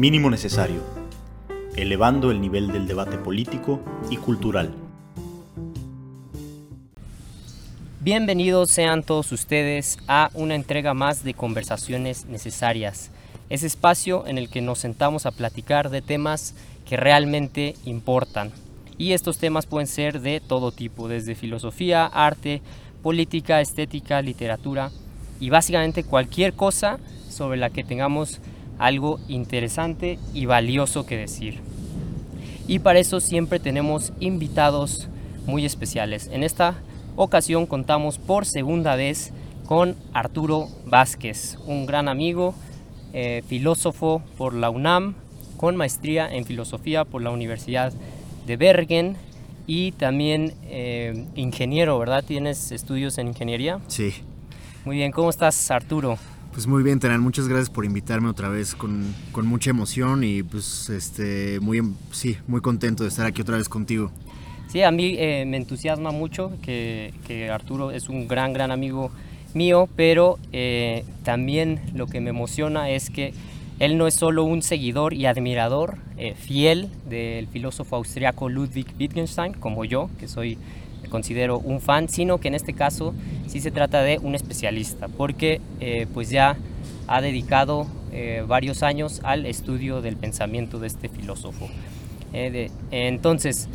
Mínimo necesario, elevando el nivel del debate político y cultural. Bienvenidos sean todos ustedes a una entrega más de Conversaciones Necesarias, ese espacio en el que nos sentamos a platicar de temas que realmente importan. Y estos temas pueden ser de todo tipo, desde filosofía, arte, política, estética, literatura y básicamente cualquier cosa sobre la que tengamos algo interesante y valioso que decir. Y para eso siempre tenemos invitados muy especiales. En esta ocasión contamos por segunda vez con Arturo Vázquez, un gran amigo, eh, filósofo por la UNAM, con maestría en filosofía por la Universidad de Bergen y también eh, ingeniero, ¿verdad? ¿Tienes estudios en ingeniería? Sí. Muy bien, ¿cómo estás Arturo? Pues muy bien, Terán, muchas gracias por invitarme otra vez con, con, mucha emoción y pues este muy sí, muy contento de estar aquí otra vez contigo. Sí, a mí eh, me entusiasma mucho que, Arturo es un gran, gran amigo mío, pero eh, también lo que me emociona es que él no es solo un seguidor y admirador eh, fiel del filósofo austriaco Ludwig Wittgenstein, como yo, que soy, considero un fan, sino que en este caso sí se trata de un especialista, porque pues ya ha dedicado varios años al estudio del pensamiento de este filósofo. De, entonces,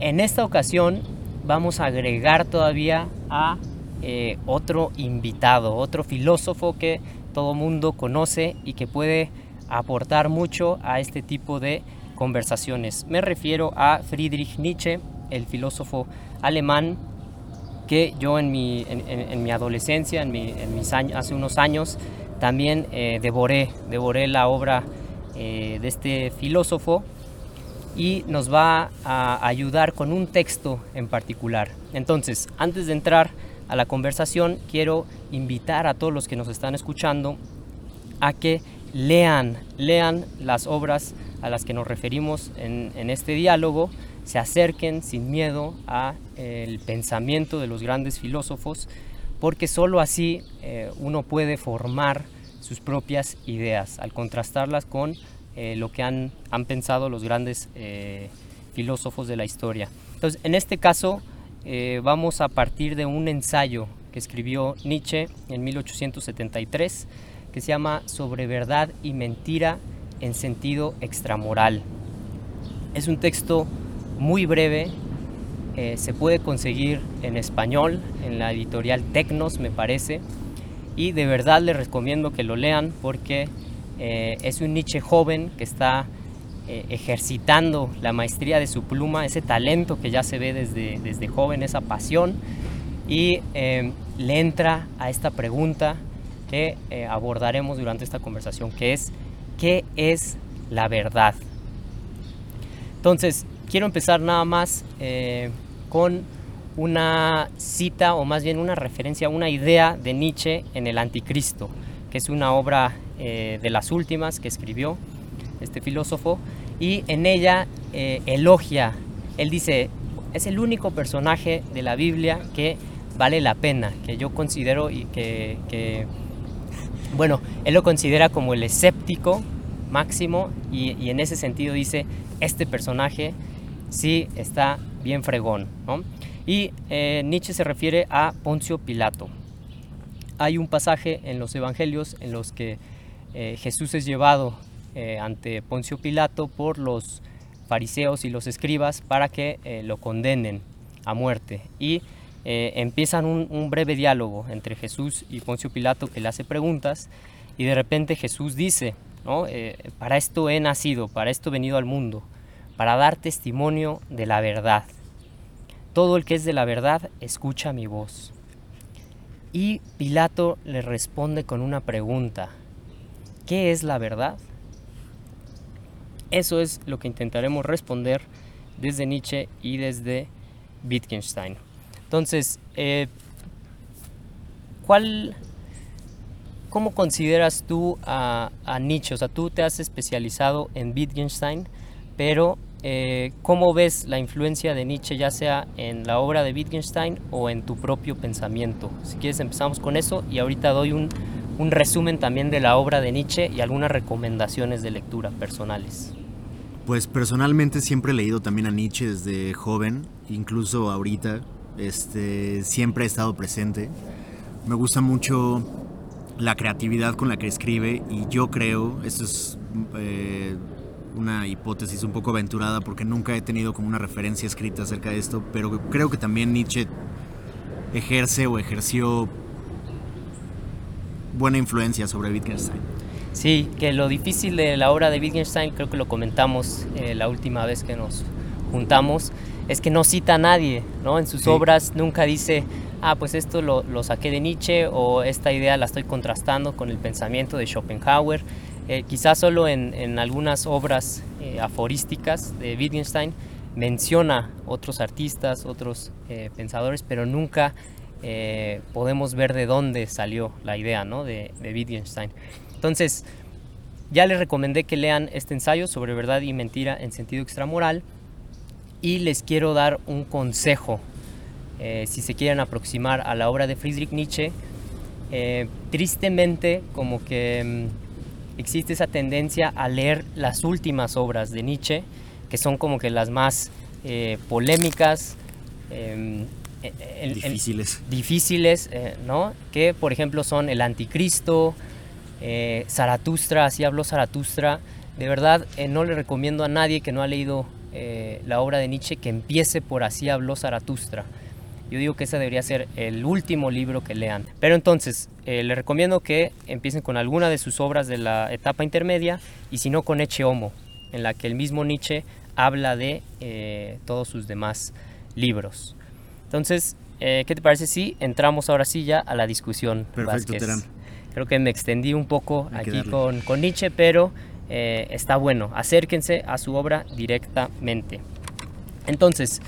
en esta ocasión vamos a agregar todavía a eh, otro invitado, otro filósofo que todo mundo conoce y que puede aportar mucho a este tipo de conversaciones. Me refiero a Friedrich Nietzsche, el filósofo alemán que yo en mi, en, mi adolescencia, en, mis años, hace unos años, también eh, devoré, devoré la obra eh, de este filósofo y nos va a ayudar con un texto en particular. Entonces, antes de entrar a la conversación, quiero invitar a todos los que nos están escuchando a que lean, lean las obras a las que nos referimos en, este diálogo, se acerquen sin miedo al pensamiento de los grandes filósofos, porque sólo así eh, uno puede formar sus propias ideas, al contrastarlas con eh, lo que han, han, pensado los grandes eh, filósofos de la historia. Entonces, en este caso, eh, vamos a partir de un ensayo que escribió Nietzsche en 1873, que se llama Sobre verdad y mentira en sentido extramoral. Es un texto muy breve, se puede conseguir en español, en la editorial Tecnos, me parece, y de verdad les recomiendo que lo lean porque eh, es un Nietzsche joven que está eh, ejercitando la maestría de su pluma, ese talento que ya se ve desde, desde joven, esa pasión, y eh, le entra a esta pregunta que abordaremos durante esta conversación, que es, ¿qué es la verdad? Entonces, quiero empezar nada más con una cita o más bien una referencia, una idea de Nietzsche en el Anticristo, que es una obra eh, de las últimas que escribió este filósofo, y en ella eh, elogia, él dice, es el único personaje de la Biblia que vale la pena, que yo considero y que, bueno, él lo considera como el escéptico máximo y, en ese sentido dice, este personaje sí está bien fregón. Y eh, Nietzsche se refiere a Poncio Pilato. Hay un pasaje en los evangelios en los que eh, Jesús es llevado eh, ante Poncio Pilato por los fariseos y los escribas para que lo condenen a muerte. Y empiezan un, breve diálogo entre Jesús y Poncio Pilato que le hace preguntas y de repente Jesús dice, para esto he nacido, para esto he venido al mundo, para dar testimonio de la verdad. Todo el que es de la verdad escucha mi voz. Y Pilato le responde con una pregunta, ¿Qué es la verdad? Eso es lo que intentaremos responder desde Nietzsche y desde Wittgenstein. Entonces, eh, ¿cuál, ¿cómo consideras tú a, Nietzsche? O sea, tú te has especializado en Wittgenstein, pero eh, ¿cómo ves la influencia de Nietzsche ya sea en la obra de Wittgenstein o en tu propio pensamiento? Si quieres empezamos con eso y ahorita doy un un resumen también de la obra de Nietzsche y algunas recomendaciones de lectura personales. Pues personalmente siempre he leído también a Nietzsche desde joven, incluso ahorita, este, siempre he estado presente. Me gusta mucho la creatividad con la que escribe y yo creo, esto es eh, una hipótesis un poco aventurada porque nunca he tenido como una referencia escrita acerca de esto, pero creo que también Nietzsche ejerce o ejerció buena influencia sobre Wittgenstein. Sí, que lo difícil de la obra de Wittgenstein, creo que lo comentamos eh, la última vez que nos juntamos, es que no cita a nadie, ¿no? En sus obras nunca dice, ah, pues esto lo, lo, saqué de Nietzsche o esta idea la estoy contrastando con el pensamiento de Schopenhauer. Eh, quizás solo en, algunas obras eh, aforísticas de Wittgenstein menciona otros artistas, otros eh, pensadores, pero nunca podemos ver de dónde salió la idea ¿no? de, de Wittgenstein. Entonces, ya les recomendé que lean este ensayo sobre verdad y mentira en sentido extramoral y les quiero dar un consejo si se quieren aproximar a la obra de Friedrich Nietzsche. Tristemente, como que mm, existe esa tendencia a leer las últimas obras de Nietzsche, que son como que las más eh, polémicas, eh, el, difíciles, el, difíciles eh, ¿no? Que por ejemplo son El Anticristo, eh, Zaratustra, así habló Zaratustra. De verdad, no le recomiendo a nadie que no ha leído la obra de Nietzsche que empiece por Así habló Zaratustra. Yo digo que ese debería ser el último libro que lean. Pero entonces, eh, les recomiendo que empiecen con alguna de sus obras de la etapa intermedia y si no con Eche Homo, en la que el mismo Nietzsche habla de eh, todos sus demás libros. Entonces, eh, ¿qué te parece si entramos ahora sí ya a la discusión? Perfecto, Terán. Creo que me extendí un poco Hay aquí con, con, Nietzsche, pero eh, está bueno. Acérquense a su obra directamente. Entonces,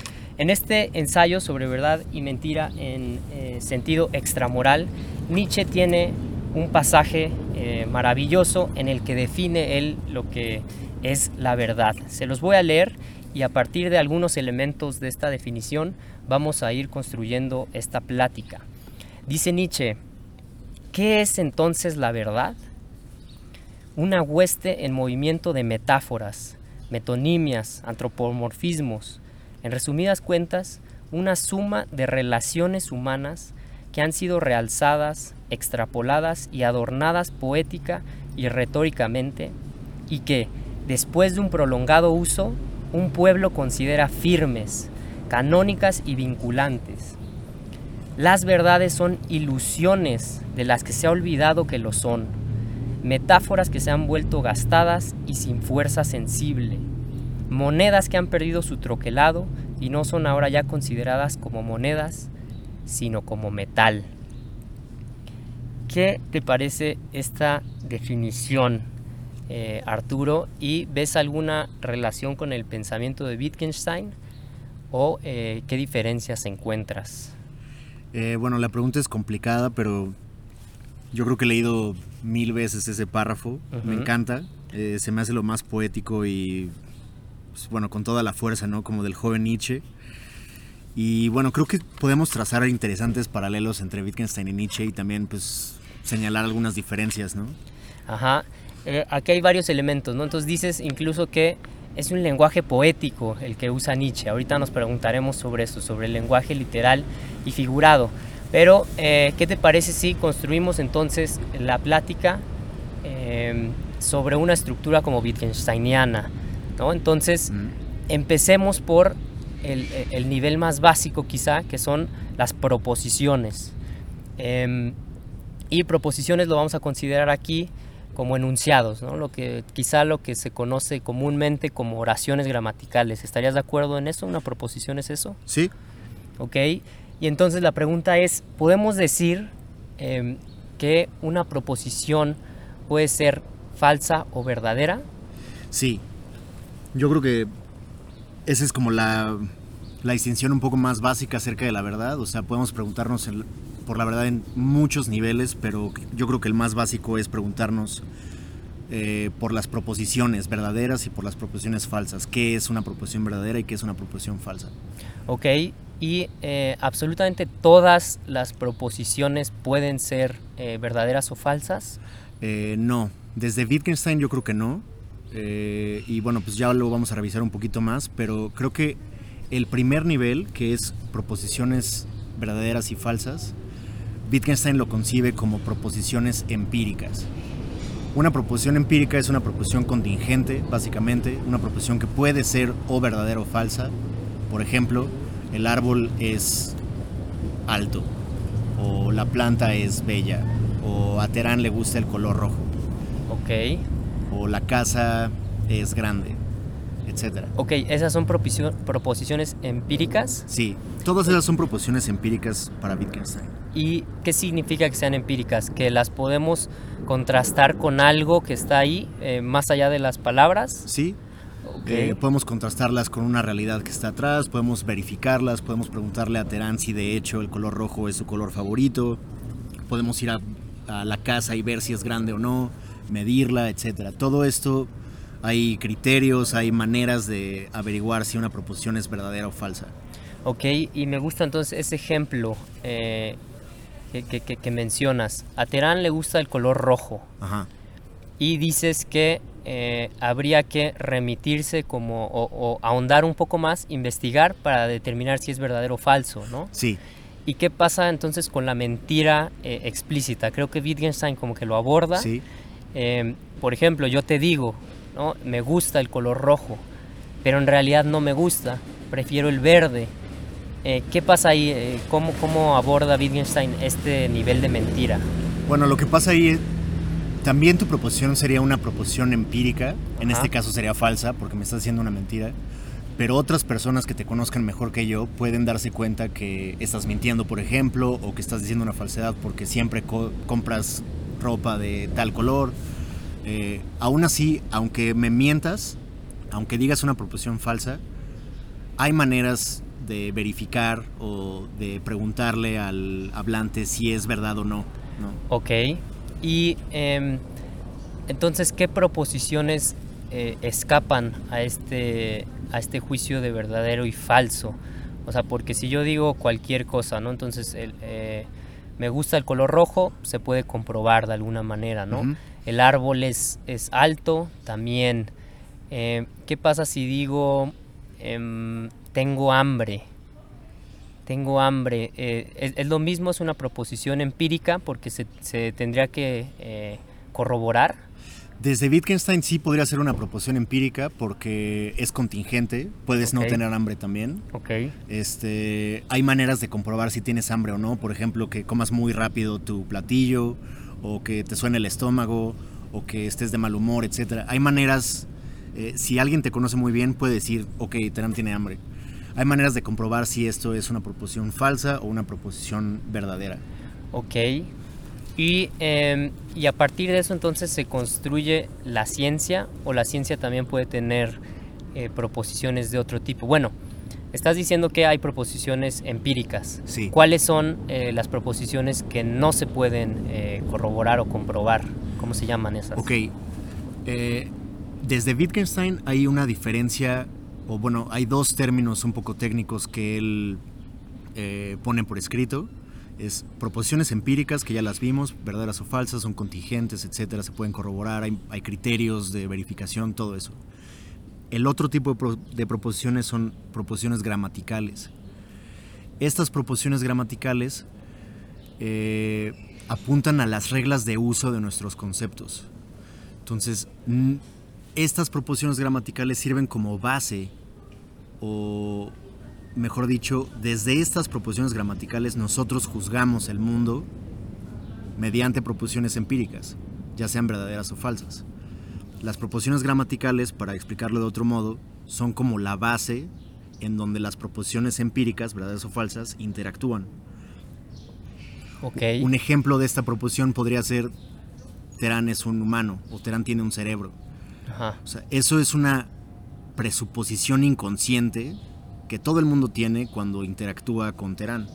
en este ensayo sobre verdad y mentira en eh, sentido extramoral, Nietzsche tiene un pasaje eh, maravilloso en el que define él lo que es la verdad. Se los voy a leer y a partir de algunos elementos de esta definición vamos a ir construyendo esta plática. Dice Nietzsche, ¿qué es entonces la verdad? Una hueste en movimiento de metáforas, metonimias, antropomorfismos, en resumidas cuentas, una suma de relaciones humanas que han sido realzadas, extrapoladas y adornadas poética y retóricamente y que, después de un prolongado uso, un pueblo considera firmes, canónicas y vinculantes. Las verdades son ilusiones de las que se ha olvidado que lo son, metáforas que se han vuelto gastadas y sin fuerza sensible, monedas que han perdido su troquelado y no son ahora ya consideradas como monedas, sino como metal. ¿Qué te parece esta definición, eh, Arturo? ¿Y ves alguna relación con el pensamiento de Wittgenstein? ¿O eh, qué diferencias encuentras? Eh, bueno, la pregunta es complicada, pero yo creo que he leído mil veces ese párrafo. Uh -huh. Me encanta. Eh, se me hace lo más poético y, pues, bueno, con toda la fuerza, ¿no? Como del joven Nietzsche. Y bueno, creo que podemos trazar interesantes paralelos entre Wittgenstein y Nietzsche y también, pues, señalar algunas diferencias, ¿no? Ajá. Eh, aquí hay varios elementos, ¿no? Entonces dices incluso que es un lenguaje poético el que usa Nietzsche. Ahorita nos preguntaremos sobre eso, sobre el lenguaje literal y figurado. Pero, eh, ¿qué te parece si construimos entonces la plática eh, sobre una estructura como Wittgensteiniana? ¿No? Entonces, empecemos por el, el, nivel más básico quizá, que son las proposiciones. Eh, y proposiciones lo vamos a considerar aquí como enunciados, ¿no? lo que, quizá lo que se conoce comúnmente como oraciones gramaticales. ¿Estarías de acuerdo en eso? ¿Una proposición es eso? Sí. Ok. Y entonces la pregunta es, ¿podemos decir eh, que una proposición puede ser falsa o verdadera? Sí. Yo creo que esa es como la, la distinción un poco más básica acerca de la verdad. O sea, podemos preguntarnos el, por la verdad en muchos niveles, pero yo creo que el más básico es preguntarnos eh, por las proposiciones verdaderas y por las proposiciones falsas. ¿Qué es una proposición verdadera y qué es una proposición falsa? Ok, y eh, absolutamente todas las proposiciones pueden ser eh, verdaderas o falsas. Eh, no, desde Wittgenstein yo creo que no. Y bueno, pues ya lo vamos a revisar un poquito más, pero creo que el primer nivel, que es proposiciones verdaderas y falsas, Wittgenstein lo concibe como proposiciones empíricas. Una proposición empírica es una proposición contingente, básicamente, una proposición que puede ser o verdadera o falsa. Por ejemplo, el árbol es alto, o la planta es bella, o a Terán le gusta el color rojo. Ok. O la casa es grande, etc. Ok, ¿esas son proposiciones empíricas? Sí, todas esas son proposiciones empíricas para Wittgenstein. ¿Y qué significa que sean empíricas? ¿Que las podemos contrastar con algo que está ahí, eh, más allá de las palabras? Sí, eh, podemos contrastarlas con una realidad que está atrás, podemos verificarlas, podemos preguntarle a Terán si de hecho el color rojo es su color favorito, podemos ir a, la casa y ver si es grande o no, medirla, etc. Todo esto hay criterios, hay maneras de averiguar si una proposición es verdadera o falsa. Ok, y me gusta entonces ese ejemplo eh, que, mencionas. A Terán le gusta el color rojo. Ajá. Y dices que eh, habría que remitirse como o, ahondar un poco más, investigar para determinar si es verdadero o falso, ¿no? Sí. ¿Y qué pasa entonces con la mentira eh, explícita? Creo que Wittgenstein como que lo aborda. Sí. Em, por ejemplo, yo te digo, ¿no? Me gusta el color rojo, pero en realidad no me gusta, prefiero el verde. Eh, ¿Qué pasa ahí? ¿Cómo, ¿Cómo aborda Wittgenstein este nivel de mentira? Bueno, lo que pasa ahí también tu proposición sería una proposición empírica, en este caso sería falsa porque me estás haciendo una mentira, pero otras personas que te conozcan mejor que yo pueden darse cuenta que estás mintiendo, por ejemplo, o que estás diciendo una falsedad porque siempre compras ropa de tal color. Eh, aún así, aunque me mientas, aunque digas una proposición falsa, hay maneras de verificar o de preguntarle al hablante si es verdad o no. Ok. Y em, entonces, ¿qué proposiciones eh, escapan a este, a este juicio de verdadero y falso? O sea, porque si yo digo cualquier cosa, ¿no? Entonces, eh, me gusta el color rojo, se puede comprobar de alguna manera, ¿no? El árbol es, es alto, también. Eh, ¿Qué pasa si digo em, tengo hambre? tengo hambre, eh, es, lo mismo, es una proposición empírica porque se, tendría que eh, corroborar. Desde Wittgenstein sí podría ser una proposición empírica porque es contingente, puedes no tener hambre también. Okay. Este, hay maneras de comprobar si tienes hambre o no, por ejemplo, que comas muy rápido tu platillo o que te suene el estómago o que estés de mal humor, etc. Hay maneras, eh, si alguien te conoce muy bien puede decir, ok, Terán tiene hambre hay maneras de comprobar si esto es una proposición falsa o una proposición verdadera. Ok. Y, em, y, a partir de eso entonces se construye la ciencia o la ciencia también puede tener eh, proposiciones de otro tipo. Bueno, estás diciendo que hay proposiciones empíricas. Sí. ¿Cuáles son eh, las proposiciones que no se pueden eh, corroborar o comprobar? ¿Cómo se llaman esas? Ok. desde Wittgenstein hay una diferencia o bueno, hay dos términos un poco técnicos que él eh, pone por escrito. Es proposiciones empíricas, que ya las vimos, verdaderas o falsas, son contingentes, etcétera, se pueden corroborar, hay, criterios de verificación, todo eso. El otro tipo de, proposiciones son proposiciones gramaticales. Estas proposiciones gramaticales eh, apuntan a las reglas de uso de nuestros conceptos. Entonces, estas proposiciones gramaticales sirven como base, o mejor dicho, desde estas proposiciones gramaticales nosotros juzgamos el mundo mediante proposiciones empíricas, ya sean verdaderas o falsas. Las proposiciones gramaticales, para explicarlo de otro modo, son como la base en donde las proposiciones empíricas, verdaderas o falsas, interactúan. Okay. Un ejemplo de esta proposición podría ser Terán es un humano o Terán tiene un cerebro. O sea, eso es una presuposición inconsciente que todo el mundo tiene cuando interactúa con Terán.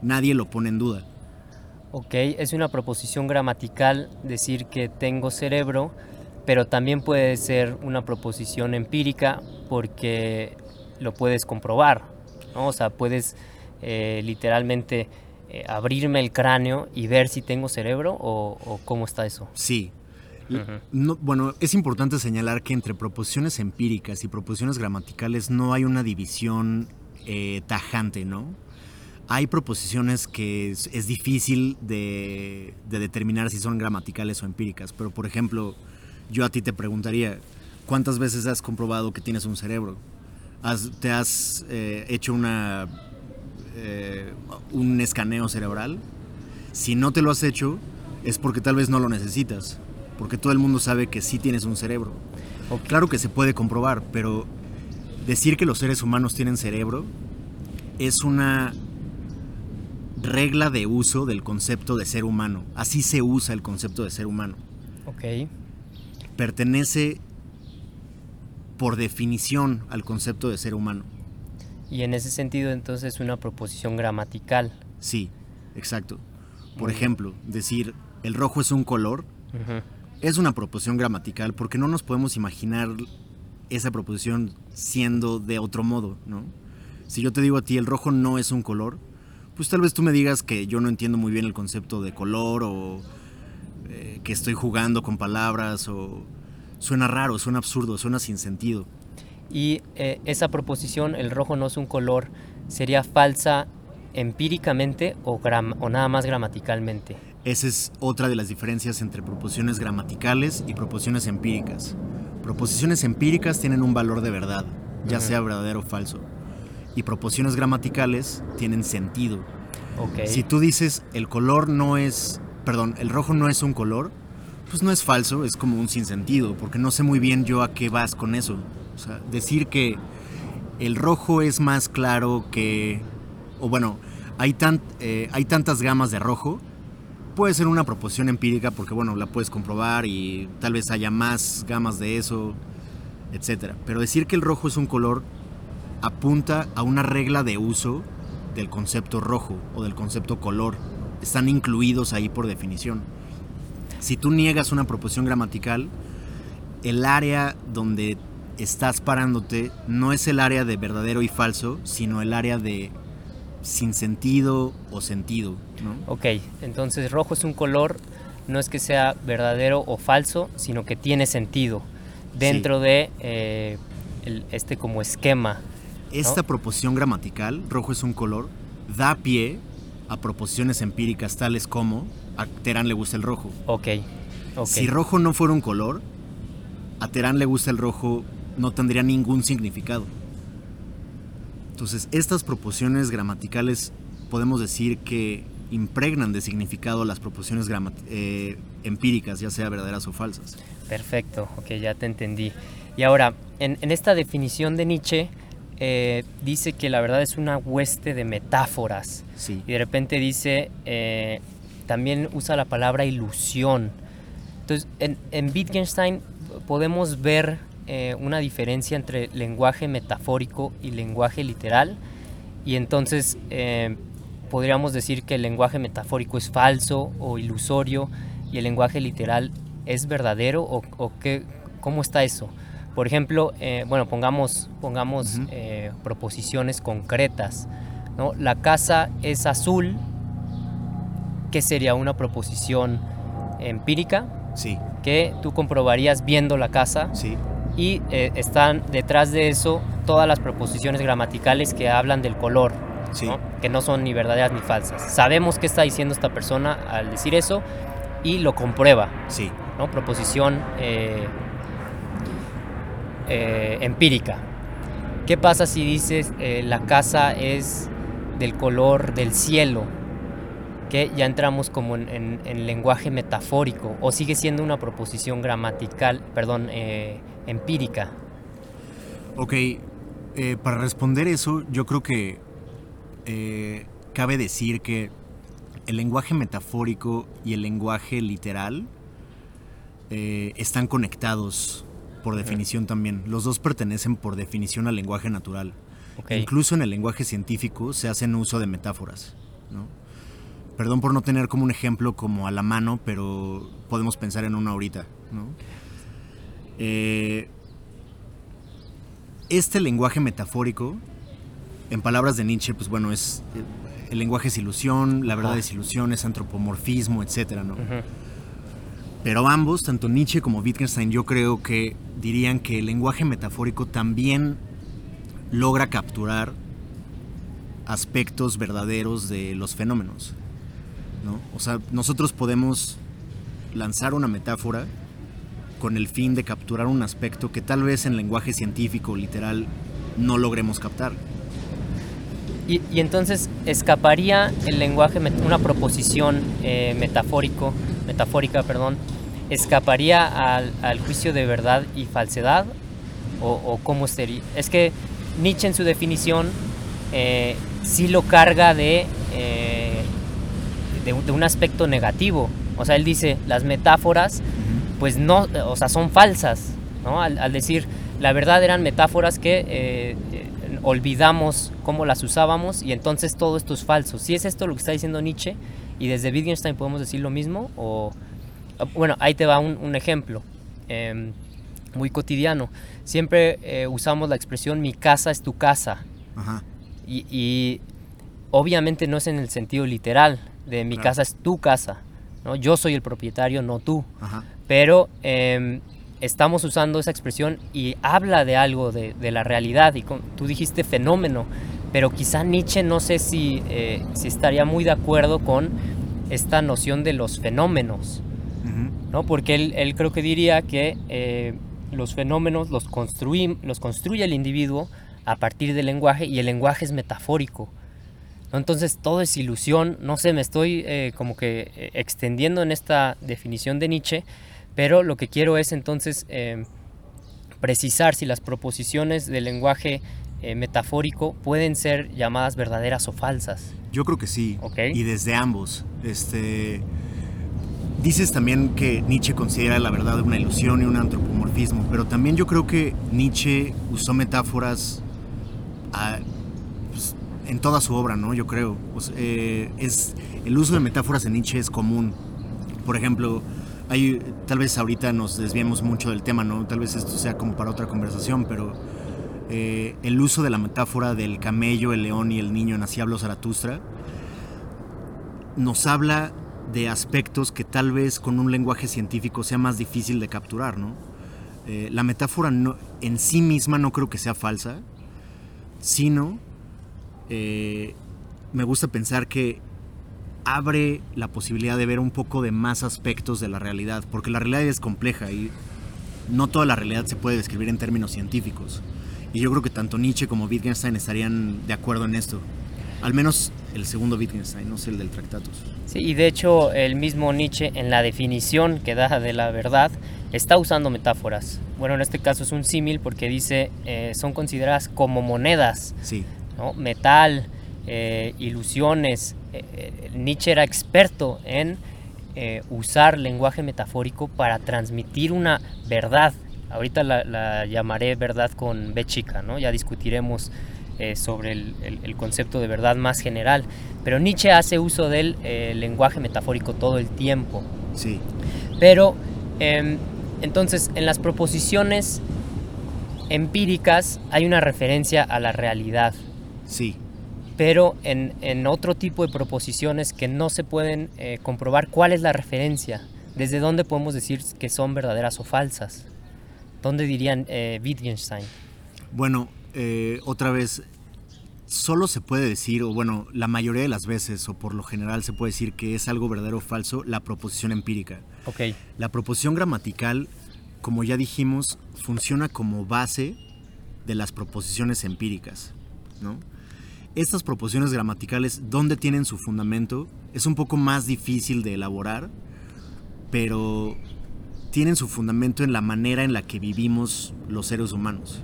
Nadie lo pone en duda. Ok, es una proposición gramatical decir que tengo cerebro, pero también puede ser una proposición empírica porque lo puedes comprobar. ¿no? O sea, puedes eh, literalmente eh, abrirme el cráneo y ver si tengo cerebro o, o cómo está eso. Sí. No, bueno, es importante señalar que entre proposiciones empíricas y proposiciones gramaticales no hay una división eh, tajante, ¿no? Hay proposiciones que es, es difícil de, de, determinar si son gramaticales o empíricas, pero por ejemplo, yo a ti te preguntaría, ¿cuántas veces has comprobado que tienes un cerebro? ¿Has, ¿Te has eh, hecho una, eh, un escaneo cerebral? Si no te lo has hecho, es porque tal vez no lo necesitas, porque todo el mundo sabe que sí tienes un cerebro. Okay. Claro que se puede comprobar, pero decir que los seres humanos tienen cerebro es una regla de uso del concepto de ser humano. Así se usa el concepto de ser humano. Ok. Pertenece por definición al concepto de ser humano. Y en ese sentido entonces una proposición gramatical. Sí, exacto. Por ejemplo, decir el rojo es un color uh -huh. Es una proposición gramatical porque no nos podemos imaginar esa proposición siendo de otro modo, ¿no? Si yo te digo a ti el rojo no es un color, pues tal vez tú me digas que yo no entiendo muy bien el concepto de color o eh, que estoy jugando con palabras o suena raro, suena absurdo, suena sin sentido. Y eh, esa proposición, el rojo no es un color, sería falsa empíricamente o, o nada más gramaticalmente. Esa es otra de las diferencias entre proposiciones gramaticales y proposiciones empíricas. Proposiciones empíricas tienen un valor de verdad, ya sea verdadero o falso. Y proposiciones gramaticales tienen sentido. Okay. Si tú dices el color no es, perdón, el rojo no es un color, pues no es falso, es como un sinsentido, porque no sé muy bien yo a qué vas con eso. O sea, decir que el rojo es más claro que, o bueno, hay, tan, eh, hay tantas gamas de rojo, puede ser una proposición empírica porque, bueno, la puedes comprobar y tal vez haya más gamas de eso, etc. Pero decir que el rojo es un color apunta a una regla de uso del concepto rojo o del concepto color. Están incluidos ahí por definición. Si tú niegas una proposición gramatical, el área donde estás parándote no es el área de verdadero y falso, sino el área de sin sentido o sentido. ¿no? Ok, entonces rojo es un color, no es que sea verdadero o falso, sino que tiene sentido dentro sí. de eh, el, este como esquema. Esta ¿no? proposición gramatical, rojo es un color, da pie a proposiciones empíricas tales como a Terán le gusta el rojo. Ok. okay. Si rojo no fuera un color, a Terán le gusta el rojo no tendría ningún significado. Entonces, estas proposiciones gramaticales podemos decir que impregnan de significado las proposiciones eh, empíricas, ya sea verdaderas o falsas. Perfecto, ok, ya te entendí. Y ahora, en, en esta definición de Nietzsche, eh, dice que la verdad es una hueste de metáforas. Sí. Y de repente dice, eh, también usa la palabra ilusión. Entonces, en, en Wittgenstein podemos ver eh, una diferencia entre lenguaje metafórico y lenguaje literal. Y entonces eh, podríamos decir que el lenguaje metafórico es falso o ilusorio y el lenguaje literal es verdadero o, o qué, cómo está eso. Por ejemplo, eh, bueno, pongamos, pongamos uh -huh. proposiciones concretas. ¿no? La casa es azul, que sería una proposición empírica. Sí. Que tú comprobarías viendo la casa. Sí y eh, están detrás de eso todas las proposiciones gramaticales que hablan del color, sí. ¿no? que no son ni verdaderas ni falsas. Sabemos qué está diciendo esta persona al decir eso y lo comprueba. Sí. ¿no? Proposición eh, eh, empírica. ¿Qué pasa si dices la casa es del color del cielo? Que ya entramos como en, en, en lenguaje metafórico o sigue siendo una proposición gramatical, perdón, eh, empírica. Ok, eh, para responder eso, yo creo que eh, cabe decir que el lenguaje metafórico y el lenguaje literal eh, están conectados por definición también. Los dos pertenecen por definición al lenguaje natural. Okay. Incluso en el lenguaje científico se hacen uso de metáforas. ¿no? Perdón por no tener como un ejemplo como a la mano, pero podemos pensar en uno ahorita. ¿no? Eh, este lenguaje metafórico en palabras de Nietzsche, pues bueno, es el lenguaje es ilusión, la verdad Ajá. es ilusión, es antropomorfismo, etcétera, ¿no? Pero ambos, tanto Nietzsche como Wittgenstein, yo creo que dirían que el lenguaje metafórico también logra capturar aspectos verdaderos de los fenómenos. ¿no? O sea, nosotros podemos lanzar una metáfora con el fin de capturar un aspecto que tal vez en lenguaje científico literal no logremos captar. Y, entonces escaparía el lenguaje, una proposición eh, metafórico, metafórica, perdón, escaparía al, juicio de verdad y falsedad o, cómo sería. Es que Nietzsche en su definición eh, sí lo carga de, eh, de, de un aspecto negativo. O sea, él dice, las metáforas pues no, o sea, son falsas, ¿no? Al, al decir, la verdad eran metáforas que eh, eh, olvidamos cómo las usábamos y entonces todo esto es falso. Si es esto lo que está diciendo Nietzsche y desde Wittgenstein podemos decir lo mismo o... Bueno, ahí te va un, un ejemplo em, muy cotidiano. Siempre eh, usamos la expresión mi casa es tu casa Ajá. y, y obviamente no es en el sentido literal de mi Claro. casa es tu casa, ¿no? Yo soy el propietario, no tú Ajá. pero em, estamos usando esa expresión y habla de algo de, de la realidad y con- tú dijiste fenómeno, pero quizá Nietzsche no sé si, eh, si estaría muy de acuerdo con esta noción de los fenómenos. ¿no? porque él, él creo que diría que eh, los fenómenos los, construí- los construye el individuo a partir del lenguaje y el lenguaje es metafórico. ¿No? Entonces todo es ilusión, no sé, me estoy eh, como que eh, extendiendo en esta definición de Nietzsche, pero lo que quiero es entonces eh, precisar si las proposiciones del lenguaje eh, metafórico pueden ser llamadas verdaderas o falsas. Yo creo que sí. Y desde ambos. Este. Dices también que Nietzsche considera la verdad una ilusión y un antropomorfismo, pero también yo creo que Nietzsche usó metáforas a- pues, en toda su obra, ¿no? Yo creo. Eh, es, el uso de metáforas en Nietzsche es común. Por ejemplo, hay, tal vez ahorita nos desviemos mucho del tema, ¿no? Tal vez esto sea como para otra conversación, pero eh, el uso de la metáfora del camello, el león y el niño en Así habló Zaratustra nos habla de aspectos que tal vez con un lenguaje científico sea más difícil de capturar, ¿no? Eh, la metáfora en sí misma no creo que sea falsa, sino eh, me gusta pensar que abre la posibilidad de ver un poco de más aspectos de la realidad, porque la realidad es compleja y no toda la realidad se puede describir en términos científicos. Y yo creo que tanto Nietzsche como Wittgenstein estarían de acuerdo en esto. Al menos el segundo Wittgenstein, no sé el del Tractatus. Sí, y de hecho el mismo Nietzsche en la definición que da de la verdad está usando metáforas. Bueno, en este caso es un símil porque dice eh, son consideradas como monedas, Sí, ¿no? metal, eh, ilusiones. Eh, eh, Nietzsche era experto en usar lenguaje metafórico para transmitir una verdad. Ahorita la, la llamaré verdad con B chica, ¿no? Ya discutiremos sobre el, el- el concepto de verdad más general. Pero Nietzsche hace uso del eh, lenguaje metafórico todo el tiempo. sí, Pero em, entonces en las proposiciones empíricas hay una referencia a la realidad sí. pero en, en otro tipo de proposiciones que no se pueden eh, comprobar cuál es la referencia, desde dónde podemos decir que son verdaderas o falsas. ¿Dónde dirían eh, Wittgenstein? Bueno, eh, otra vez, solo se puede decir, o bueno, la mayoría de las veces, o por lo general se puede decir que es algo verdadero o falso, la proposición empírica. Ok, La proposición gramatical, como ya dijimos, funciona como base de las proposiciones empíricas, ¿no? Estas proposiciones gramaticales, ¿dónde tienen su fundamento? Es un poco más difícil de elaborar, pero tienen su fundamento en la manera en la que vivimos los seres humanos,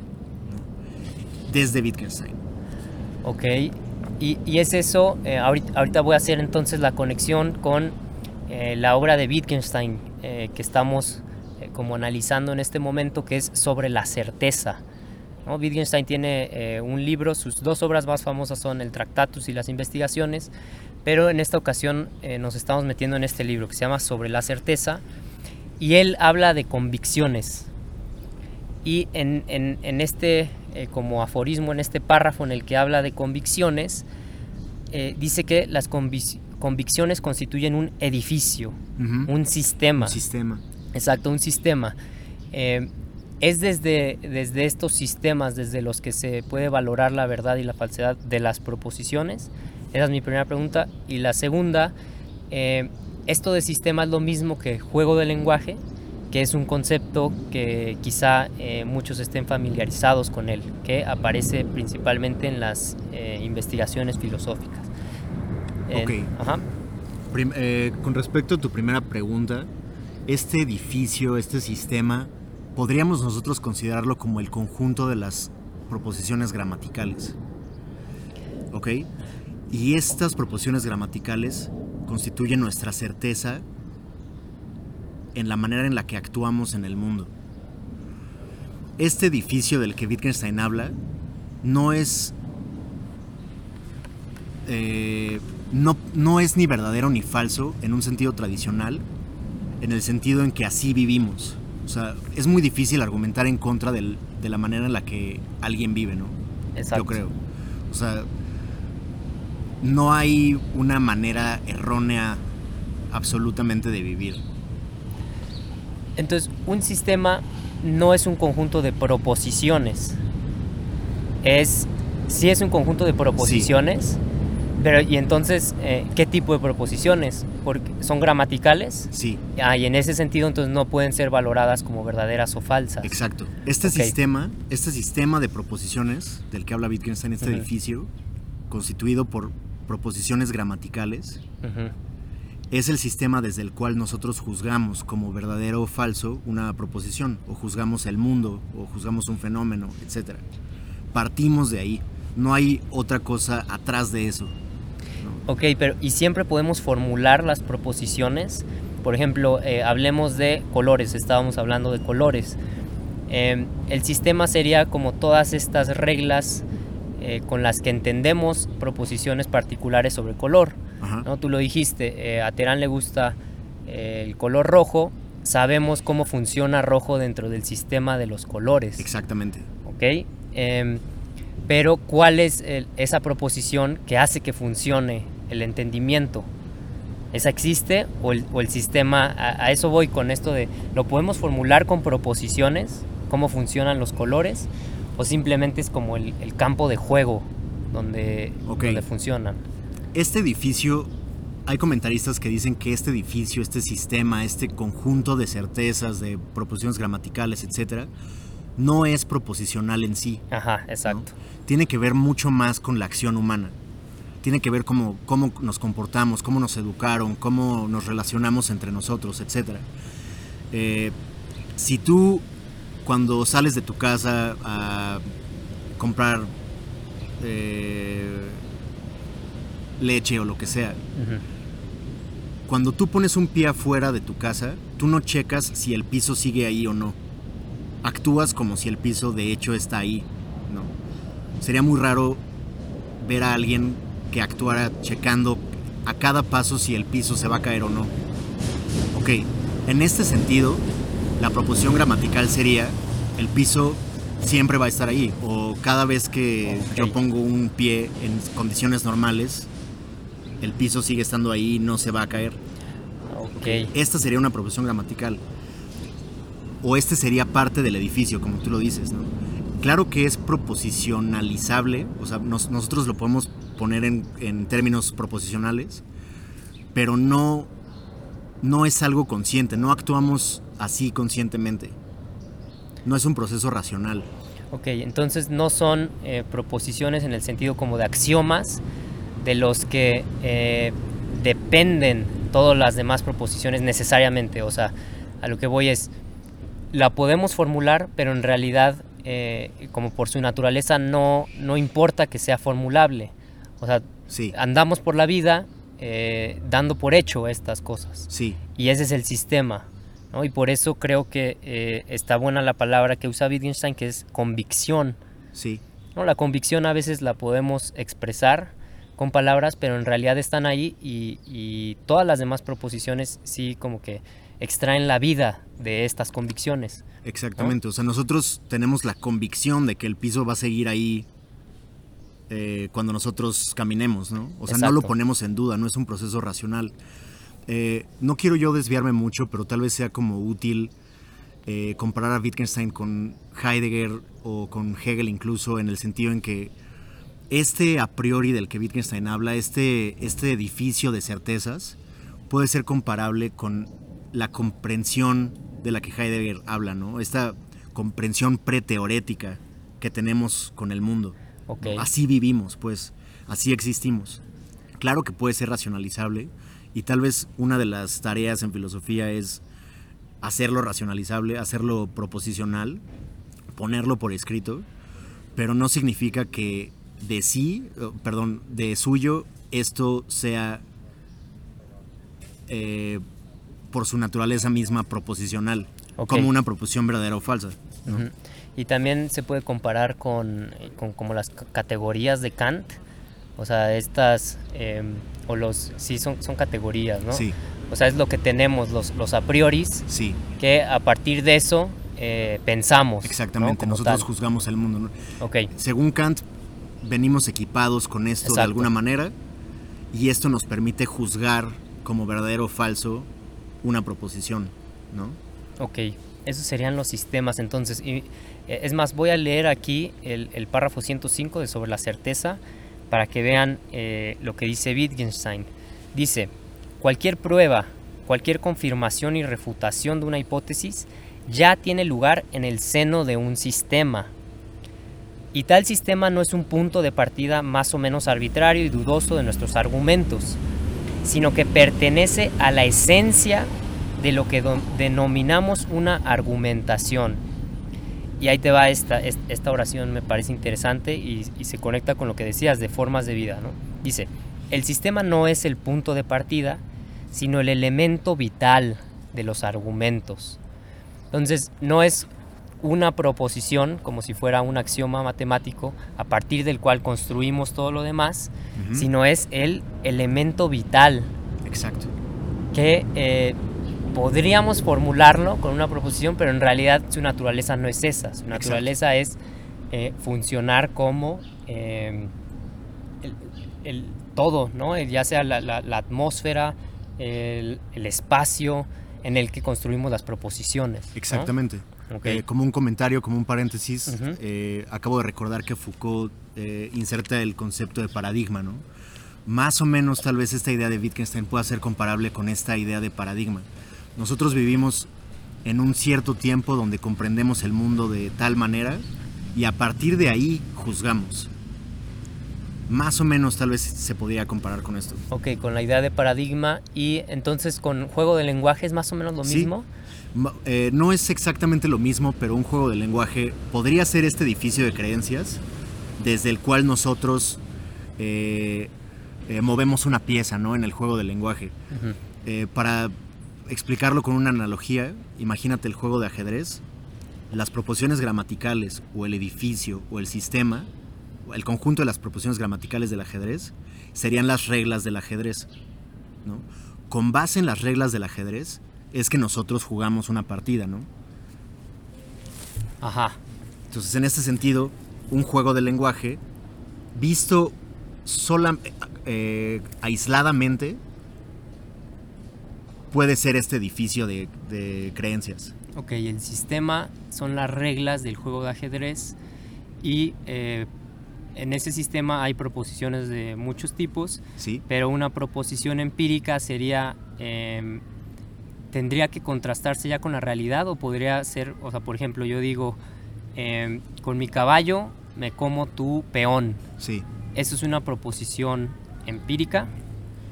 ¿no? desde Wittgenstein. ok. Y, es eso, eh, ahorita, voy a hacer entonces la conexión con eh, la obra de Wittgenstein eh, que estamos como analizando en este momento, que es sobre la certeza. ¿No? Wittgenstein tiene eh, un libro, sus dos obras más famosas son el Tractatus y las investigaciones, pero en esta ocasión eh, nos estamos metiendo en este libro que se llama Sobre la certeza y él habla de convicciones. Y en, en- en este eh, como aforismo en este párrafo en el que habla de convicciones, dice que las convicciones constituyen un edificio, un sistema. Un sistema. Exacto, un sistema. Eh, es desde, desde estos sistemas, desde los que se puede valorar la verdad y la falsedad de las proposiciones. Esa es mi primera pregunta. Y la segunda, esto de sistema es lo mismo que juego de lenguaje, que es un concepto que quizá eh, muchos estén familiarizados con él, que aparece principalmente en las eh, investigaciones filosóficas. ok. Eh, con respecto a tu primera pregunta, este edificio, este sistema, podríamos nosotros considerarlo como el conjunto de las proposiciones gramaticales. ¿Ok? Y estas proposiciones gramaticales constituyen nuestra certeza en la manera en la que actuamos en el mundo. Este edificio del que Wittgenstein habla no es eh, no, no, es ni verdadero ni falso en un sentido tradicional, en el sentido en que así vivimos. O sea, es muy difícil argumentar en contra de la manera en la que alguien vive, ¿no? Exacto. Yo creo. O sea, no hay una manera errónea absolutamente de vivir. Entonces, un sistema no es un conjunto de proposiciones. Es, sí es un conjunto de proposiciones, pero y entonces, eh, ¿qué tipo de proposiciones? Porque ¿Son gramaticales? Sí. Ah, y en ese sentido entonces no pueden ser valoradas como verdaderas o falsas. Exacto. Este sistema, este sistema de proposiciones del que habla Wittgenstein, este edificio, constituido por proposiciones gramaticales, es el sistema desde el cual nosotros juzgamos como verdadero o falso una proposición, o juzgamos el mundo, o juzgamos un fenómeno, etc. Partimos de ahí, no hay otra cosa atrás de eso. Ok, pero ¿y siempre podemos formular las proposiciones? Por ejemplo, eh, hablemos de colores, estábamos hablando de colores. Em, el sistema sería como todas estas reglas eh, con las que entendemos proposiciones particulares sobre color ¿no? Tú lo dijiste, eh, a Terán le gusta eh, el color rojo, sabemos cómo funciona rojo dentro del sistema de los colores. Exactamente. ¿Ok? Pero ¿cuál es esa proposición que hace que funcione el entendimiento? ¿Esa existe o el, sistema, a, eso voy con esto de, ¿lo podemos formular con proposiciones? ¿Cómo funcionan los colores? ¿O simplemente es como el, campo de juego donde, donde funcionan? Este edificio, hay comentaristas que dicen que este edificio, este sistema, este conjunto de certezas, de proposiciones gramaticales, etcétera, no es proposicional en sí. Ajá, exacto. Tiene que ver mucho más con la acción humana. Tiene que ver cómo, cómo nos comportamos, cómo nos educaron, cómo nos relacionamos entre nosotros, etcétera. Eh, si tú, cuando sales de tu casa a comprar eh, leche o lo que sea. Cuando tú pones un pie afuera de tu casa, tú no checas si el piso sigue ahí o no. Actúas como si el piso de hecho está ahí, ¿no? Sería muy raro ver a alguien que actuara checando a cada paso si el piso se va a caer o no. Ok, en este sentido, la proposición gramatical sería el piso siempre va a estar ahí o cada vez que yo pongo un pie en condiciones normales el piso sigue estando ahí, no se va a caer. Ok. Esta sería una proposición gramatical. O este sería parte del edificio, como tú lo dices, ¿no? Claro que es proposicionalizable, o sea, nosotros lo podemos poner en, términos proposicionales, pero no, no es algo consciente, no actuamos así conscientemente. No es un proceso racional. Ok, entonces no son eh, proposiciones en el sentido como de axiomas, de los que eh, dependen todas las demás proposiciones necesariamente. O sea, a lo que voy es, la podemos formular, pero en realidad, eh, como por su naturaleza, no, no importa que sea formulable. O sea, andamos por la vida eh, dando por hecho estas cosas. Sí. Y ese es el sistema. ¿no? Y por eso creo que está buena la palabra que usa Wittgenstein, que es convicción. Sí. ¿no? La convicción a veces la podemos expresar con palabras, pero en realidad están ahí y, todas las demás proposiciones sí como que extraen la vida de estas convicciones. Exactamente, o sea, nosotros tenemos la convicción de que el piso va a seguir ahí eh, cuando nosotros caminemos, ¿no? O sea, no lo ponemos en duda, no es un proceso racional. Eh, no quiero yo desviarme mucho, pero tal vez sea como útil eh, comparar a Wittgenstein con Heidegger o con Hegel incluso, en el sentido en que este a priori del que Wittgenstein habla, este, este edificio de certezas, puede ser comparable con la comprensión de la que Heidegger habla, ¿no? Esta comprensión preteorética que tenemos con el mundo. Así vivimos, pues, así existimos. Claro que puede ser racionalizable y tal vez una de las tareas en filosofía es hacerlo racionalizable, hacerlo proposicional, ponerlo por escrito, pero no significa que de sí, perdón, de suyo, esto sea eh, por su naturaleza misma proposicional, como una proposición verdadera o falsa. Y también se puede comparar con, como las categorías de Kant, o sea, estas, em, o los, sí, son, son categorías, ¿no? Sí. O sea, es lo que tenemos, los, los a prioris, sí. que a partir de eso eh, pensamos. Exactamente, nosotros juzgamos el mundo. ¿no? Okay. Según Kant, venimos equipados con esto de alguna manera y esto nos permite juzgar como verdadero o falso una proposición, ¿no? Ok, esos serían los sistemas entonces. Eh, es más, voy a leer aquí el, el párrafo 105 de sobre la certeza para que vean eh, lo que dice Wittgenstein. Dice, Cualquier prueba, cualquier confirmación y refutación de una hipótesis ya tiene lugar en el seno de un sistema. Y tal sistema no es un punto de partida más o menos arbitrario y dudoso de nuestros argumentos, sino que pertenece a la esencia de lo que denominamos una argumentación. Y ahí te va esta, esta oración, me parece interesante y, se conecta con lo que decías de formas de vida. ¿no? Dice, el sistema no es el punto de partida, sino el elemento vital de los argumentos. Entonces, no es una proposición como si fuera un axioma matemático a partir del cual construimos todo lo demás, sino es el elemento vital. Exacto. Que eh, podríamos formularlo con una proposición, pero en realidad su naturaleza no es esa. Su naturaleza es eh, funcionar como eh, el, todo, ¿no? ya sea la atmósfera, el, espacio en el que construimos las proposiciones. Exactamente. Eh, como un comentario, como un paréntesis, eh, acabo de recordar que Foucault eh, inserta el concepto de paradigma, ¿no? Más o menos tal vez esta idea de Wittgenstein pueda ser comparable con esta idea de paradigma. Nosotros vivimos en un cierto tiempo donde comprendemos el mundo de tal manera y a partir de ahí juzgamos más o menos tal vez se podría comparar con esto. Ok, con la idea de paradigma y entonces con juego de lenguaje es más o menos lo mismo. Eh, no es exactamente lo mismo, pero un juego de lenguaje podría ser este edificio de creencias desde el cual nosotros eh, eh, movemos una pieza ¿no? en el juego de lenguaje. para explicarlo con una analogía, imagínate el juego de ajedrez, las proposiciones gramaticales o el edificio o el sistema el conjunto de las proposiciones gramaticales del ajedrez serían las reglas del ajedrez. ¿no? Con base en las reglas del ajedrez es que nosotros jugamos una partida, ¿no? Ajá. Entonces, en este sentido, un juego de lenguaje visto sola, eh, aisladamente puede ser este edificio de, de creencias. Ok, el sistema son las reglas del juego de ajedrez y eh, en ese sistema hay proposiciones de muchos tipos, sí. pero una proposición empírica sería, em, tendría que contrastarse ya con la realidad o podría ser, o sea, por ejemplo, yo digo, em, con mi caballo me como tu peón. Sí. ¿Eso es una proposición empírica?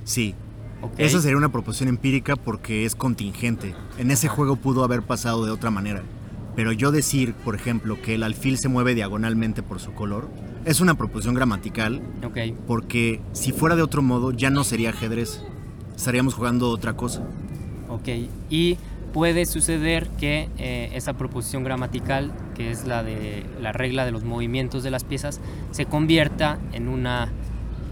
Sí. Esa sería una proposición empírica porque es contingente. En ese juego pudo haber pasado de otra manera. Pero yo decir, por ejemplo, que el alfil se mueve diagonalmente por su color, es una proposición gramatical. Porque si fuera de otro modo, ya no sería ajedrez. Estaríamos jugando otra cosa. Ok. Y puede suceder que eh, esa proposición gramatical, que es la de la regla de los movimientos de las piezas, se convierta en una,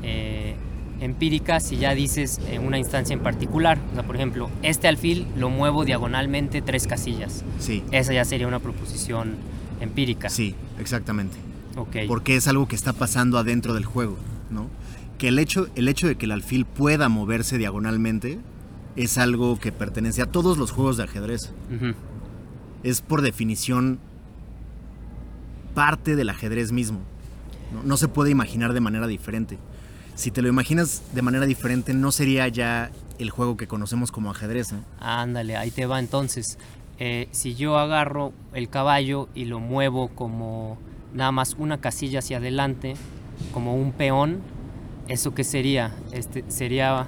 eh, empírica si ya dices en una instancia en particular. O sea, por ejemplo, este alfil lo muevo diagonalmente tres casillas. Sí. Esa ya sería una proposición empírica. Sí, exactamente. Ok. Porque es algo que está pasando adentro del juego, ¿no? Que el hecho, el hecho de que el alfil pueda moverse diagonalmente es algo que pertenece a todos los juegos de ajedrez. Es por definición parte del ajedrez mismo. No, No se puede imaginar de manera diferente. Si te lo imaginas de manera diferente, no sería ya el juego que conocemos como ajedrez. ¿no? Ándale, ahí te va entonces. Eh, si yo agarro el caballo y lo muevo como nada más una casilla hacia adelante, como un peón, ¿eso qué sería? Este, sería,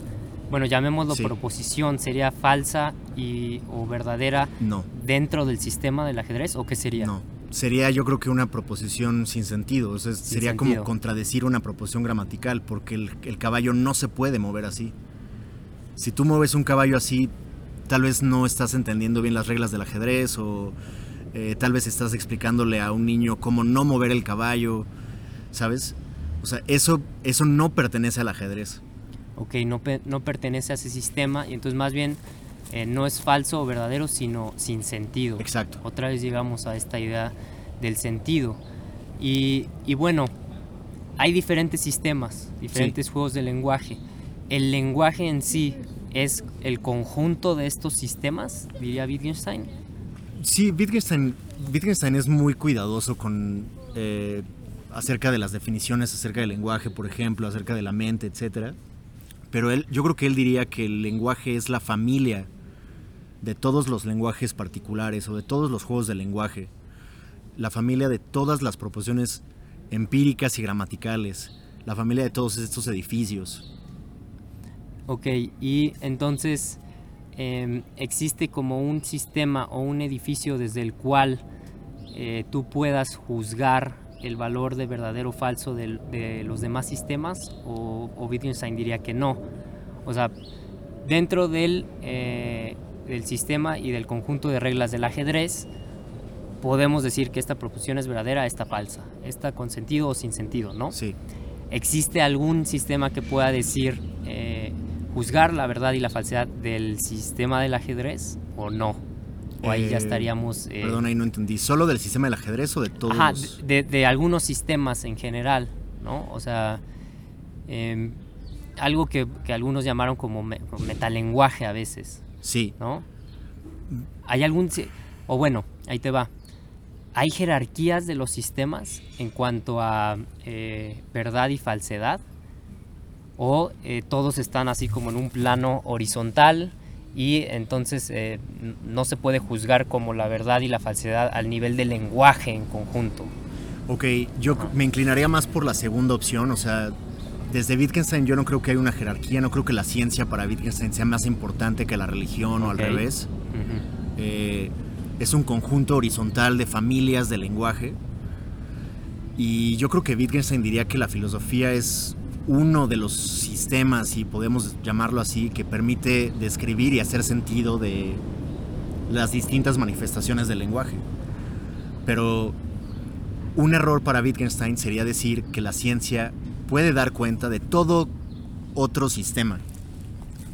bueno, llamémoslo Sí. proposición, ¿sería falsa y, o verdadera No, dentro del sistema del ajedrez o qué sería? no. Sería yo creo que una proposición sin sentido. O sea, sería como contradecir una proposición gramatical porque el, el caballo no se puede mover así. Si tú mueves un caballo así, tal vez no estás entendiendo bien las reglas del ajedrez o eh, tal vez estás explicándole a un niño cómo no mover el caballo, ¿sabes? O sea, eso, eso no pertenece al ajedrez. Ok, no, no pertenece a ese sistema y entonces más bien eh, no es falso o verdadero, sino sin sentido. Exacto. Otra vez llegamos a esta idea del sentido. Y, y bueno, hay diferentes sistemas, diferentes juegos de lenguaje. El lenguaje en sí es el conjunto de estos sistemas, diría Wittgenstein. Sí, Wittgenstein, Wittgenstein es muy cuidadoso con eh, acerca de las definiciones acerca del lenguaje, por ejemplo, acerca de la mente, etcétera. Pero él, yo creo que él diría que el lenguaje es la familia de todos los lenguajes particulares o de todos los juegos de lenguaje, la familia de todas las proposiciones empíricas y gramaticales, la familia de todos estos edificios. Ok, y entonces em, existe como un sistema o un edificio desde el cual eh, tú puedas juzgar el valor de verdadero o falso del- de, los demás sistemas, o, o Wittgenstein diría que no. O sea, dentro del, eh, del sistema y del conjunto de reglas del ajedrez, podemos decir que esta proposición es verdadera, esta falsa, esta con sentido o sin sentido, ¿no? Sí. ¿Existe algún sistema que pueda decir, eh, juzgar la verdad y la falsedad del sistema del ajedrez o no? O ahí ya Eh, estaríamos... eh, Perdón, ahí no entendí. ¿Solo del sistema del ajedrez o de todos? ajá, los- de, de algunos sistemas en general, ¿no? O sea, em, algo que, que algunos llamaron como, me- como metalenguaje a veces, Sí. ¿no? ¿Hay algún... O bueno, ahí te va. ¿Hay jerarquías de los sistemas en cuanto a eh, verdad y falsedad? ¿O eh, todos están así como en un plano horizontal y entonces eh, no se puede juzgar como la verdad y la falsedad al nivel del lenguaje en conjunto? Ok, yo me inclinaría más por la segunda opción, o sea, desde Wittgenstein yo no creo que haya una jerarquía, no creo que la ciencia para Wittgenstein sea más importante que la religión o al revés. Ujú. Eh, es un conjunto horizontal de familias de lenguaje. Y yo creo que Wittgenstein diría que la filosofía es uno de los sistemas, si podemos llamarlo así, que permite describir y hacer sentido de las distintas manifestaciones del lenguaje. Pero un error para Wittgenstein sería decir que la ciencia puede dar cuenta de todo otro sistema.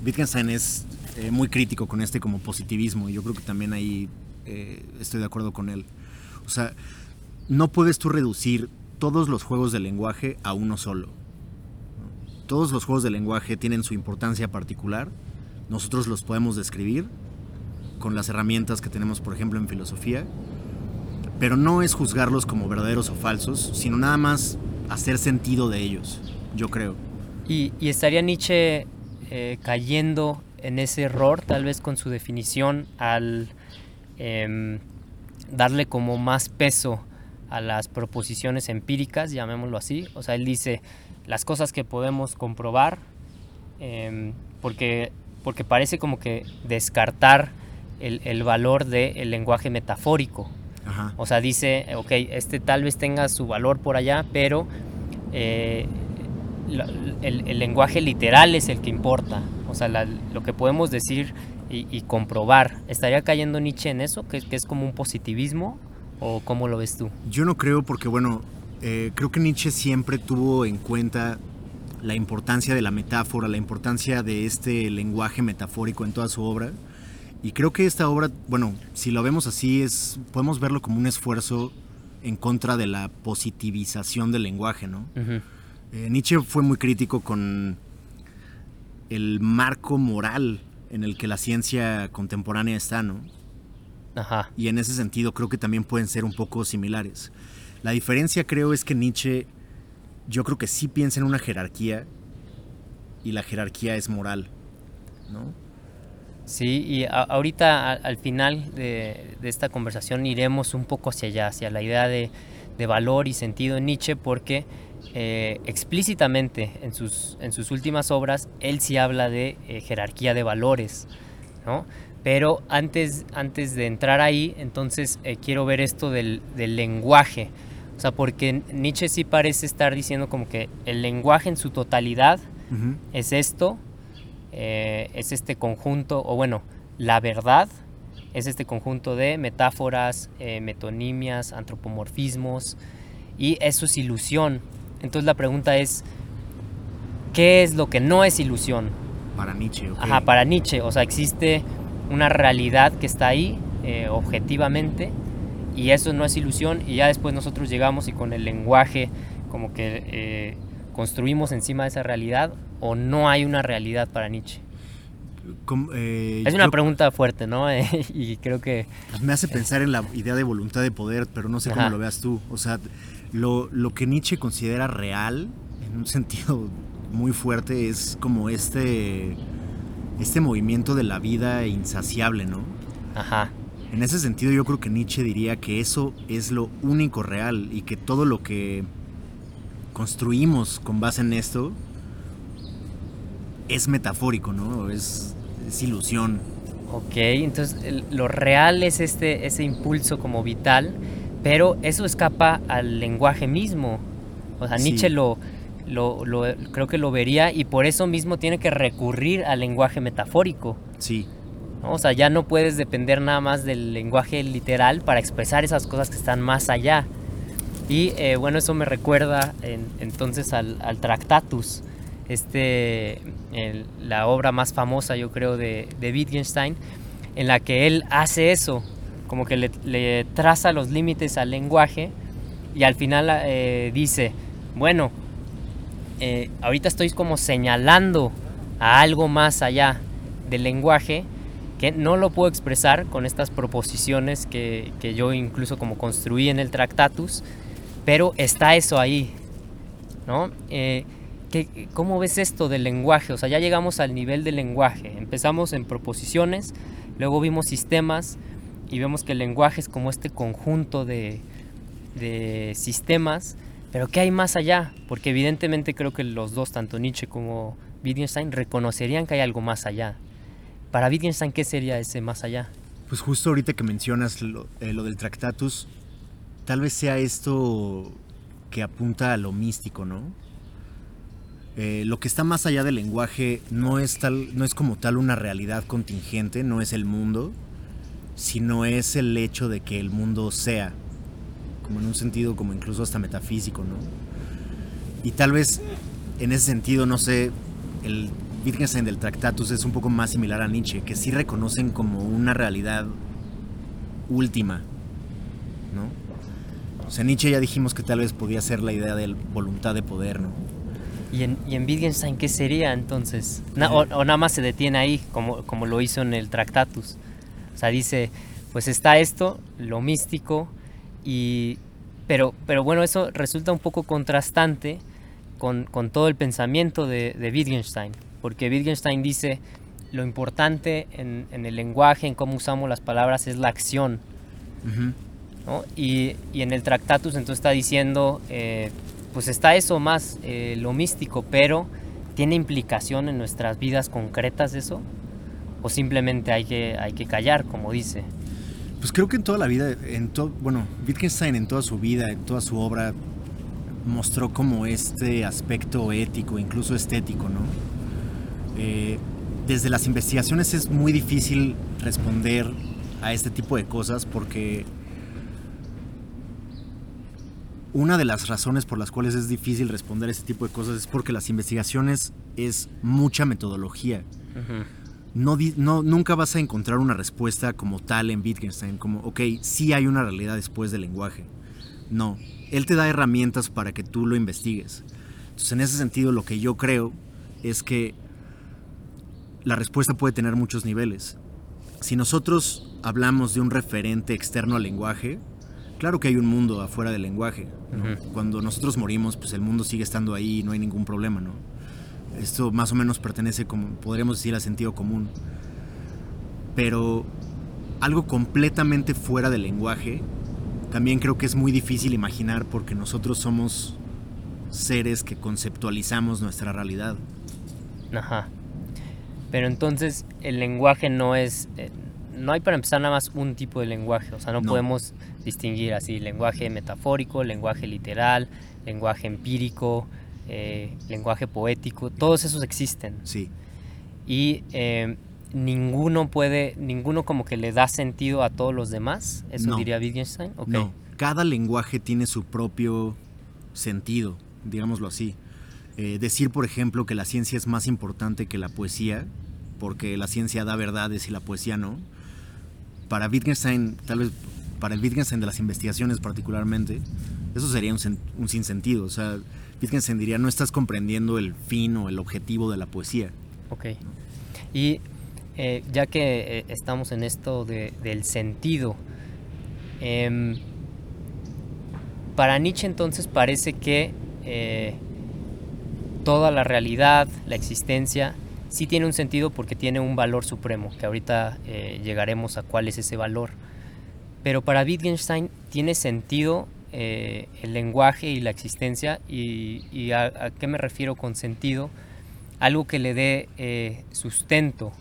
Wittgenstein es eh, muy crítico con este como positivismo y yo creo que también ahí eh, estoy de acuerdo con él. O sea, no puedes tú reducir todos los juegos de lenguaje a uno solo. Todos los juegos de lenguaje tienen su importancia particular. Nosotros los podemos describir con las herramientas que tenemos, por ejemplo, en filosofía. Pero no es juzgarlos como verdaderos o falsos, sino nada más hacer sentido de ellos, yo creo. Y, estaría Nietzsche eh, cayendo en ese error, tal vez con su definición, al em, darle como más peso a las proposiciones empíricas, llamémoslo así. O sea, él dice las cosas que podemos comprobar, em, porque, porque parece como que descartar el, el valor del lenguaje metafórico. Ajá. O sea, dice, ok, este tal vez tenga su valor por allá, pero eh, la- el, el lenguaje literal es el que importa. O sea, la- lo que podemos decir y, y comprobar. ¿Estaría cayendo Nietzsche en eso? ¿Que, que es como un positivismo? ¿O cómo lo ves tú? Yo no creo porque, bueno, eh, creo que Nietzsche siempre tuvo en cuenta la importancia de la metáfora, la importancia de este lenguaje metafórico en toda su obra. Y creo que esta obra, bueno, si lo vemos así, es, podemos verlo como un esfuerzo en contra de la positivización del lenguaje, ¿no? Eh, Nietzsche fue muy crítico con el marco moral en el que la ciencia contemporánea está, ¿no? Ajá. Y en ese sentido creo que también pueden ser un poco similares. La diferencia creo es que Nietzsche, yo creo que sí piensa en una jerarquía y la jerarquía es moral, ¿no? Sí, y ahorita al final de, esta conversación iremos un poco hacia allá, hacia la idea de, valor y sentido en Nietzsche, porque eh, explícitamente en sus, en sus últimas obras él sí habla de eh, jerarquía de valores, ¿no? Pero antes, antes de entrar ahí, entonces eh, quiero ver esto del, lenguaje. O sea, porque Nietzsche sí parece estar diciendo como que el lenguaje en su totalidad es esto, eh, es este conjunto, o bueno, la verdad es este conjunto de metáforas, eh, metonimias, antropomorfismos, y eso es ilusión. Entonces la pregunta es, ¿qué es lo que no es ilusión? Para Nietzsche, Ajá, para Nietzsche, o sea, existe una realidad que está ahí eh, objetivamente y eso no es ilusión y ya después nosotros llegamos y con el lenguaje como que construimos encima de esa realidad o no hay una realidad para Nietzsche? Eh, es una pregunta fuerte, ¿no? y creo que... Pues me hace pensar en la idea de voluntad de poder, pero no sé cómo lo veas tú. O sea, lo, lo, que Nietzsche considera real, en un sentido muy fuerte, es como este, este movimiento de la vida insaciable, ¿no? Ajá. En ese sentido yo creo que Nietzsche diría que eso es lo único real y que todo lo que construimos con base en esto es metafórico, ¿no? Es, ilusión. Ok, entonces lo real es este, ese impulso como vital, pero eso escapa al lenguaje mismo. O sea, Nietzsche lo, lo, creo que lo vería y por eso mismo tiene que recurrir al lenguaje metafórico. Sí. O sea, ya no puedes depender nada más del lenguaje literal para expresar esas cosas que están más allá. Y eh, bueno, eso me recuerda entonces al, al Tractatus, este, la obra más famosa yo creo de, Wittgenstein, en la que él hace eso, como que le, traza los límites al lenguaje y al final eh, dice, bueno, eh, ahorita estoy como señalando a algo más allá del lenguaje que no lo puedo expresar con estas proposiciones que, que yo incluso como construí en el Tractatus, pero está eso ahí, ¿no? Eh, ¿Cómo ves esto del lenguaje? O sea, ya llegamos al nivel del lenguaje. Empezamos en proposiciones, luego vimos sistemas y vemos que el lenguaje es como este conjunto de, sistemas, pero ¿qué hay más allá? Porque evidentemente creo que los dos, tanto Nietzsche como Wittgenstein, reconocerían que hay algo más allá. Para Wittgenstein, ¿qué sería ese más allá? Pues justo ahorita que mencionas lo, eh, del Tractatus, tal vez sea esto que apunta a lo místico, ¿no? Eh, lo que está más allá del lenguaje no es, tal, no es como tal una realidad contingente, no es el mundo, sino es el hecho de que el mundo sea, como en un sentido como incluso hasta metafísico, ¿no? Y tal vez en ese sentido, no sé, el Wittgenstein del Tractatus es un poco más similar a Nietzsche, que sí reconocen como una realidad última, ¿no? O sea, Nietzsche ya dijimos que tal vez podía ser la idea de voluntad de poder, ¿no? ¿Y en, y en Wittgenstein qué sería entonces? o, nada más se detiene ahí, como, como lo hizo en el Tractatus. O sea, dice, pues está esto, lo místico, y, pero, pero bueno, eso resulta un poco contrastante con, con todo el pensamiento de, de, Wittgenstein, porque Wittgenstein dice, lo importante en, en, el lenguaje, en cómo usamos las palabras, es la acción. ¿no? y, y, en el Tractatus entonces está diciendo... Eh, pues está eso más, eh, lo místico, pero ¿tiene implicación en nuestras vidas concretas eso? ¿O simplemente hay que, hay que callar, como dice? Pues creo que en toda la vida, en todo, bueno, Wittgenstein en toda su vida, en toda su obra, mostró como este aspecto ético, incluso estético, ¿no? Eh, desde las investigaciones es muy difícil responder a este tipo de cosas porque una de las razones por las cuales es difícil responder ese tipo de cosas es porque las investigaciones es mucha metodología. No, no, nunca vas a encontrar una respuesta como tal en Wittgenstein, como, ok, sí hay una realidad después del lenguaje. No, él te da herramientas para que tú lo investigues. Entonces, en ese sentido, lo que yo creo es que la respuesta puede tener muchos niveles. Si nosotros hablamos de un referente externo al lenguaje, claro que hay un mundo afuera del lenguaje. Cuando nosotros morimos, pues el mundo sigue estando ahí y no hay ningún problema, ¿no? Esto más o menos pertenece, como podríamos decir, a sentido común. Pero algo completamente fuera del lenguaje, también creo que es muy difícil imaginar porque nosotros somos seres que conceptualizamos nuestra realidad. Ajá. Pero entonces el lenguaje no es, eh, no hay para empezar nada más un tipo de lenguaje, o sea, no, podemos distinguir así lenguaje metafórico, lenguaje literal, lenguaje empírico, eh, lenguaje poético, todos esos existen. Sí. Y eh, ninguno puede, ninguno como que le da sentido a todos los demás, eso diría Wittgenstein. No, cada lenguaje tiene su propio sentido, digámoslo así. Eh, decir, por ejemplo, que la ciencia es más importante que la poesía, porque la ciencia da verdades y la poesía no. Para Wittgenstein, tal vez para el Wittgenstein de las investigaciones particularmente, eso sería un, un sinsentido. O sea, Wittgenstein diría, no estás comprendiendo el fin o el objetivo de la poesía. Ok. Y eh, ya que eh, estamos en esto del sentido, em, para Nietzsche entonces parece que toda la realidad, la existencia, sí tiene un sentido porque tiene un valor supremo, que ahorita eh, llegaremos a cuál es ese valor. Pero para Wittgenstein tiene sentido eh, el lenguaje y la existencia, y, a, qué me refiero con sentido, algo que le dé eh, sustento.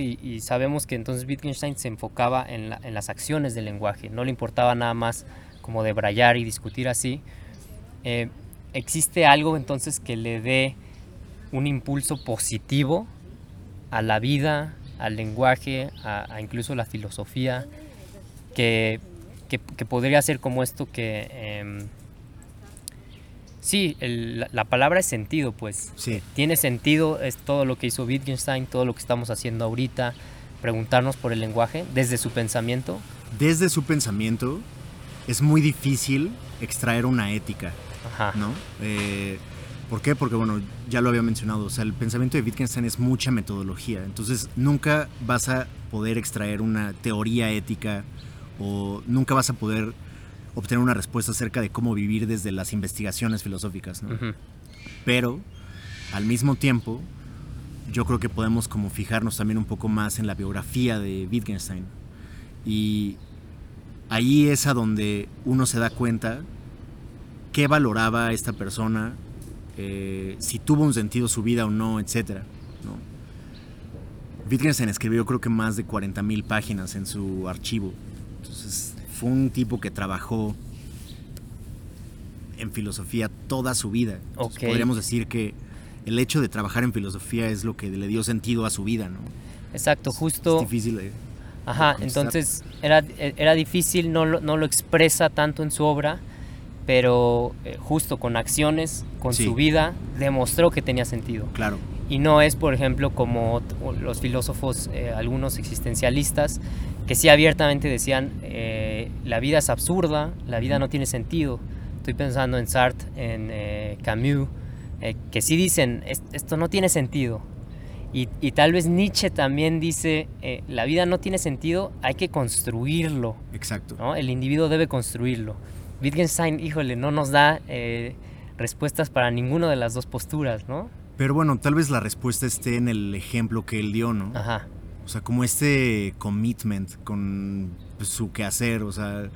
Y, sabemos que entonces Wittgenstein se enfocaba en, las acciones del lenguaje, no le importaba nada más como debrayar y discutir así existe algo entonces que le dé un impulso positivo a la vida, al lenguaje, a, incluso la filosofía, que, podría ser como esto que... Em, sí, la, palabra es sentido, pues. Sí. Tiene sentido, es todo lo que hizo Wittgenstein, todo lo que estamos haciendo ahorita, preguntarnos por el lenguaje desde su pensamiento. Desde su pensamiento es muy difícil extraer una ética. ¿no? Eh, ¿Por qué? Porque, bueno, ya lo había mencionado, o sea, el pensamiento de Wittgenstein es mucha metodología, entonces nunca vas a poder extraer una teoría ética o nunca vas a poder obtener una respuesta acerca de cómo vivir desde las investigaciones filosóficas, Pero, al mismo tiempo, yo creo que podemos como fijarnos también un poco más en la biografía de Wittgenstein. Y ahí es a donde uno se da cuenta qué valoraba esta persona, eh, si tuvo un sentido su vida o no, etc. ¿no? Wittgenstein escribió creo que más de 40.000 páginas en su archivo. Fue un tipo que trabajó en filosofía toda su vida. Podríamos decir que el hecho de trabajar en filosofía es lo que le dio sentido a su vida, ¿no? Exacto, justo. Es difícil de, Ajá, entonces era, era difícil, no no lo expresa tanto en su obra, pero eh, justo con acciones, con su vida, demostró que tenía sentido. Claro. Y no es, por ejemplo, como los filósofos, eh, algunos existencialistas, que sí abiertamente decían, eh, la vida es absurda, la vida no tiene sentido. Estoy pensando en Sartre, en Camus, que sí dicen, esto no tiene sentido. Y, y, tal vez Nietzsche también dice, la vida no tiene sentido, hay que construirlo. Exacto. ¿no? El individuo debe construirlo. Wittgenstein, híjole, no nos da eh, respuestas para ninguna de las dos posturas, ¿no? Pero bueno, tal vez la respuesta esté en el ejemplo que él dio, ¿no? Ajá. O sea, como este commitment con su quehacer, o sea,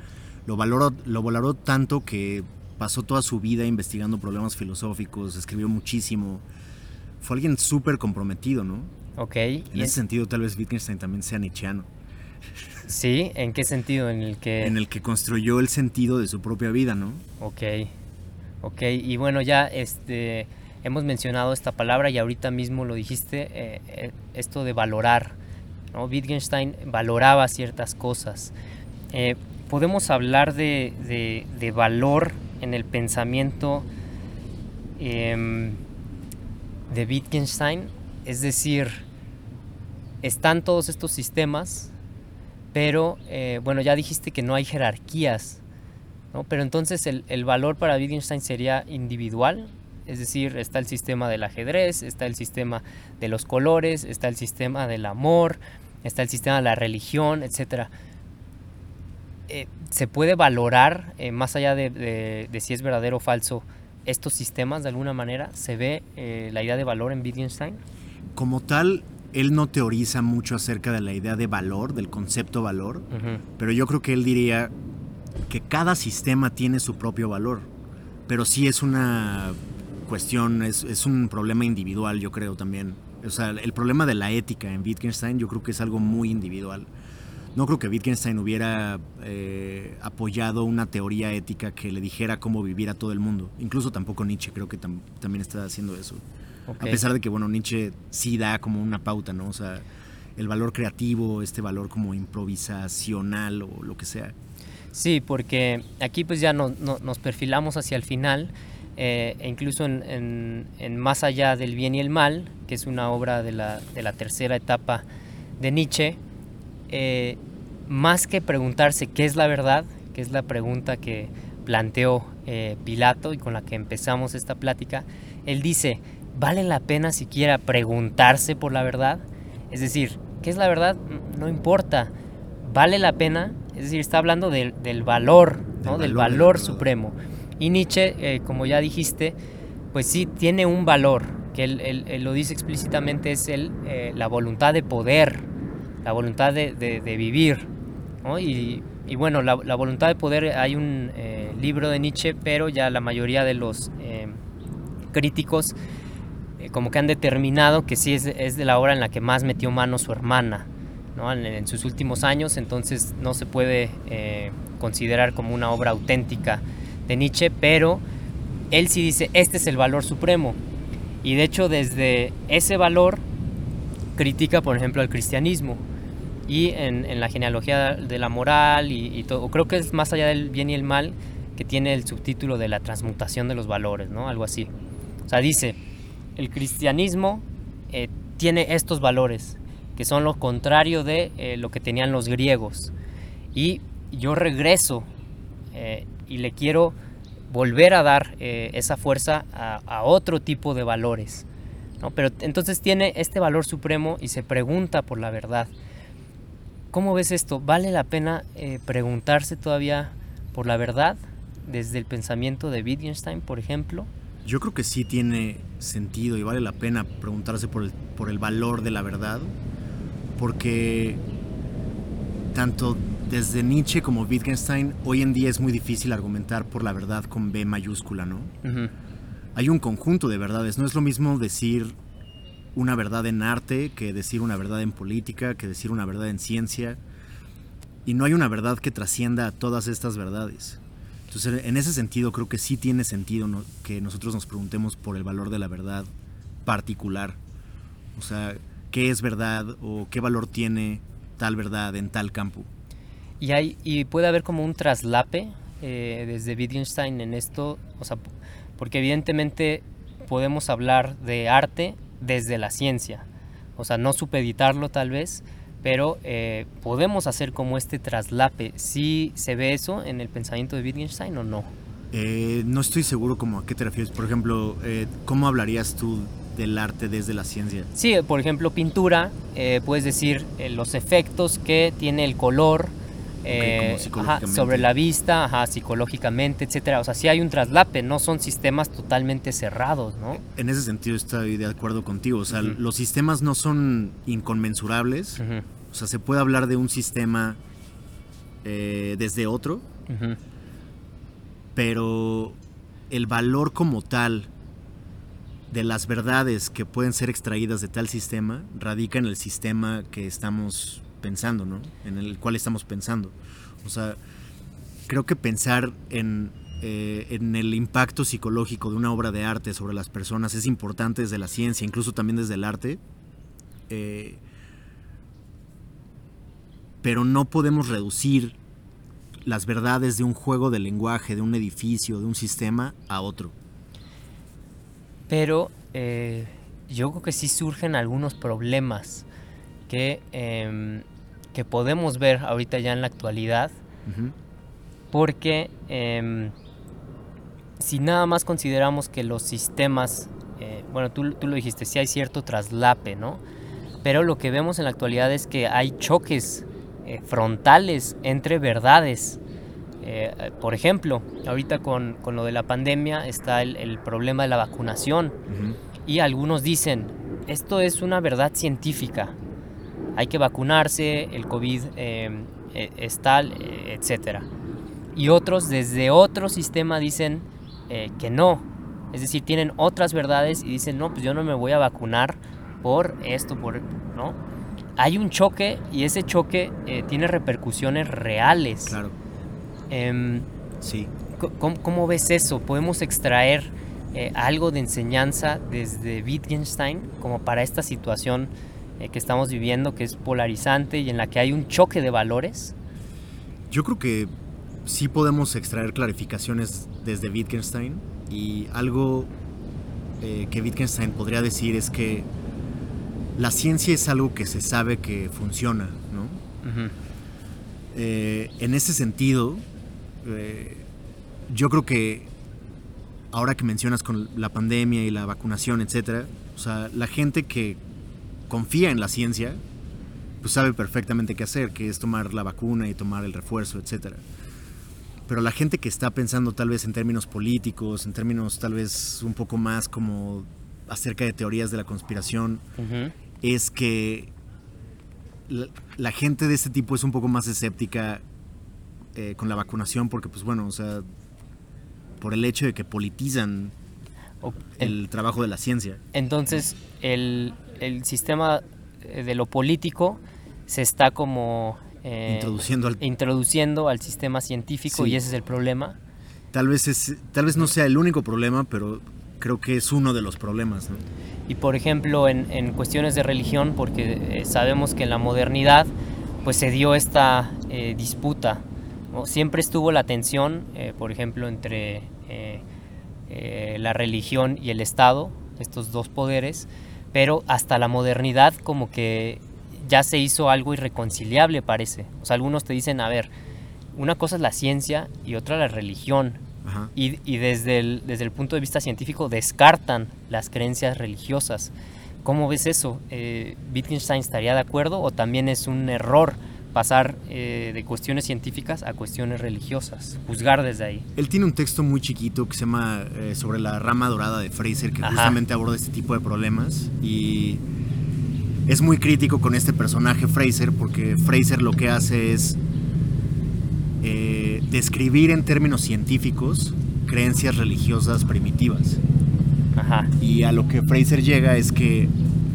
lo valoró, lo valoró tanto que pasó toda su vida investigando problemas filosóficos, escribió muchísimo. Fue alguien súper comprometido, ¿no? Ok. En ese sentido, tal vez Wittgenstein también sea nietzscheano. Sí, ¿en qué sentido? En el que... En el que construyó el sentido de su propia vida, ¿no? Ok, ok, y bueno, ya este, hemos mencionado esta palabra y ahorita mismo lo dijiste, eh, eh, esto de valorar. Wittgenstein valoraba ciertas cosas. Eh, podemos hablar de, de, valor en el pensamiento em, de Wittgenstein, es decir, están todos estos sistemas, pero bueno, ya dijiste que no hay jerarquías, ¿no? pero entonces el, el valor para Wittgenstein sería individual, es decir, está el sistema del ajedrez, está el sistema de los colores, está el sistema del amor, está el sistema de la religión, etc. Eh, ¿Se puede valorar, eh, más allá de, de, de, si es verdadero o falso, estos sistemas de alguna manera? ¿Se ve eh, la idea de valor en Wittgenstein? Como tal, él no teoriza mucho acerca de la idea de valor, del concepto valor, uh -huh. pero yo creo que él diría que cada sistema tiene su propio valor, pero sí es una cuestión, es, es, un problema individual, yo creo también. O sea, el problema de la ética en Wittgenstein yo creo que es algo muy individual. No creo que Wittgenstein hubiera eh, apoyado una teoría ética que le dijera cómo vivir a todo el mundo. Incluso tampoco Nietzsche creo que tam también está haciendo eso. Okay. A pesar de que, bueno, Nietzsche sí da como una pauta, ¿no? O sea, el valor creativo, este valor como improvisacional o lo que sea. Sí, porque aquí pues ya no, no, nos perfilamos hacia el final eh, e incluso en, en, en, Más allá del bien y el mal, que es una obra de la, de la tercera etapa de Nietzsche, eh, más que preguntarse qué es la verdad, que es la pregunta que planteó eh, Pilato y con la que empezamos esta plática, él dice, ¿vale la pena siquiera preguntarse por la verdad? Es decir, ¿qué es la verdad? No importa, ¿vale la pena? Es decir, está hablando del, del valor, ¿no? del valor, del valor supremo. Y Nietzsche, eh, como ya dijiste, pues sí tiene un valor, que él, lo dice explícitamente, es el, eh, la voluntad de poder, la voluntad de, vivir. Y, bueno, la, voluntad de poder, hay un eh, libro de Nietzsche, pero ya la mayoría de los críticos como que han determinado que sí es, es, de la obra en la que más metió mano su hermana. ¿no? En, en, sus últimos años, entonces no se puede considerar como una obra auténtica de Nietzsche, pero él sí dice, este es el valor supremo. Y de hecho desde ese valor critica, por ejemplo, al cristianismo. Y en, en la genealogía de la moral y, todo, creo que es más allá del bien y el mal, que tiene el subtítulo de la transmutación de los valores, ¿no? Algo así. O sea, dice, el cristianismo eh, tiene estos valores, que son lo contrario de eh, lo que tenían los griegos. Y yo regreso eh, y le quiero volver a dar eh, esa fuerza a, otro tipo de valores. ¿no? Pero entonces tiene este valor supremo y se pregunta por la verdad. ¿Cómo ves esto? ¿Vale la pena eh, preguntarse todavía por la verdad desde el pensamiento de Wittgenstein, por ejemplo? Yo creo que sí tiene sentido y vale la pena preguntarse por el, por el valor de la verdad, porque tanto desde Nietzsche como Wittgenstein, hoy en día es muy difícil argumentar por la verdad con B mayúscula, ¿no? Uh -huh. Hay un conjunto de verdades, no es lo mismo decir una verdad en arte que decir una verdad en política, que decir una verdad en ciencia, y no hay una verdad que trascienda a todas estas verdades. Entonces, en ese sentido, creo que sí tiene sentido ¿no? que nosotros nos preguntemos por el valor de la verdad particular. O sea, ¿qué es verdad o qué valor tiene tal verdad en tal campo? Y, hay, y puede haber como un traslape eh, desde Wittgenstein en esto, o sea, porque evidentemente podemos hablar de arte desde la ciencia, o sea, no supeditarlo tal vez, pero eh, podemos hacer como este traslape. ¿Sí se ve eso en el pensamiento de Wittgenstein o no? Eh, no estoy seguro como a qué te refieres. Por ejemplo, eh, ¿cómo hablarías tú del arte desde la ciencia? Sí, por ejemplo, pintura, eh, puedes decir los efectos que tiene el color, Okay, eh, ajá, sobre la vista, ajá, psicológicamente, etcétera. O sea, sí hay un traslape, no son sistemas totalmente cerrados, ¿no? En ese sentido estoy de acuerdo contigo. O sea, uh -huh. los sistemas no son inconmensurables. Uh -huh. O sea, se puede hablar de un sistema eh, desde otro, uh -huh. pero el valor como tal de las verdades que pueden ser extraídas de tal sistema radica en el sistema que estamos pensando, ¿no? En el cual estamos pensando. O sea, creo que pensar en, eh, en, el impacto psicológico de una obra de arte sobre las personas es importante desde la ciencia, incluso también desde el arte. Eh, pero no podemos reducir las verdades de un juego de lenguaje, de un edificio, de un sistema a otro. Pero eh, yo creo que sí surgen algunos problemas que, em, que podemos ver ahorita ya en la actualidad, porque em, si nada más consideramos que los sistemas, eh, bueno, tú, tú, lo dijiste, sí hay cierto traslape, ¿no? Pero lo que vemos en la actualidad es que hay choques eh, frontales entre verdades. Eh, por ejemplo, ahorita con, con, lo de la pandemia está el, el problema de la vacunación y algunos dicen, esto es una verdad científica, hay que vacunarse, el COVID eh, es tal, etc. Y otros desde otro sistema dicen que no, es decir, tienen otras verdades y dicen, no, pues yo no me voy a vacunar por esto, por, ¿no? Hay un choque y ese choque eh, tiene repercusiones reales. Claro. Eh, sí. ¿cómo, ¿cómo, ves eso? ¿Podemos extraer eh, algo de enseñanza desde Wittgenstein como para esta situación eh, que estamos viviendo, que es polarizante y en la que hay un choque de valores? Yo creo que sí podemos extraer clarificaciones desde Wittgenstein y algo eh, que Wittgenstein podría decir es que la ciencia es algo que se sabe que funciona, ¿no? Eh, en ese sentido, eh, yo creo que ahora que mencionas con la pandemia y la vacunación, etcétera, o sea, la gente que confía en la ciencia, pues sabe perfectamente qué hacer, que es tomar la vacuna y tomar el refuerzo, etcétera. Pero la gente que está pensando tal vez en términos políticos, en términos tal vez un poco más como acerca de teorías de la conspiración, es que la, la gente de este tipo es un poco más escéptica eh, con la vacunación porque, pues bueno, o sea, por el hecho de que politizan el trabajo de la ciencia. Entonces, el, el sistema eh, de lo político se está como eh, Introduciendo al- introduciendo al sistema científico Sí. y ese es el problema. Tal vez, es, tal vez no sea el único problema, pero creo que es uno de los problemas, ¿no? Y por ejemplo, en, en cuestiones de religión, porque eh, sabemos que en la modernidad pues se dio esta eh, disputa. ¿no? Siempre estuvo la tensión, eh, por ejemplo, entre la religión y el Estado, estos dos poderes, pero hasta la modernidad como que ya se hizo algo irreconciliable, parece. O sea, algunos te dicen, a ver, una cosa es la ciencia y otra la religión. Ajá. Y, y desde, el, desde el punto de vista científico descartan las creencias religiosas. ¿Cómo ves eso? Eh, ¿Wittgenstein estaría de acuerdo o también es un error pasar eh, de cuestiones científicas a cuestiones religiosas? Juzgar desde ahí. Él tiene un texto muy chiquito que se llama eh, sobre la rama dorada de Fraser, que Ajá. justamente aborda este tipo de problemas. Y es muy crítico con este personaje Fraser, porque Fraser lo que hace es eh, describir en términos científicos creencias religiosas primitivas. Ajá. Y a lo que Fraser llega es que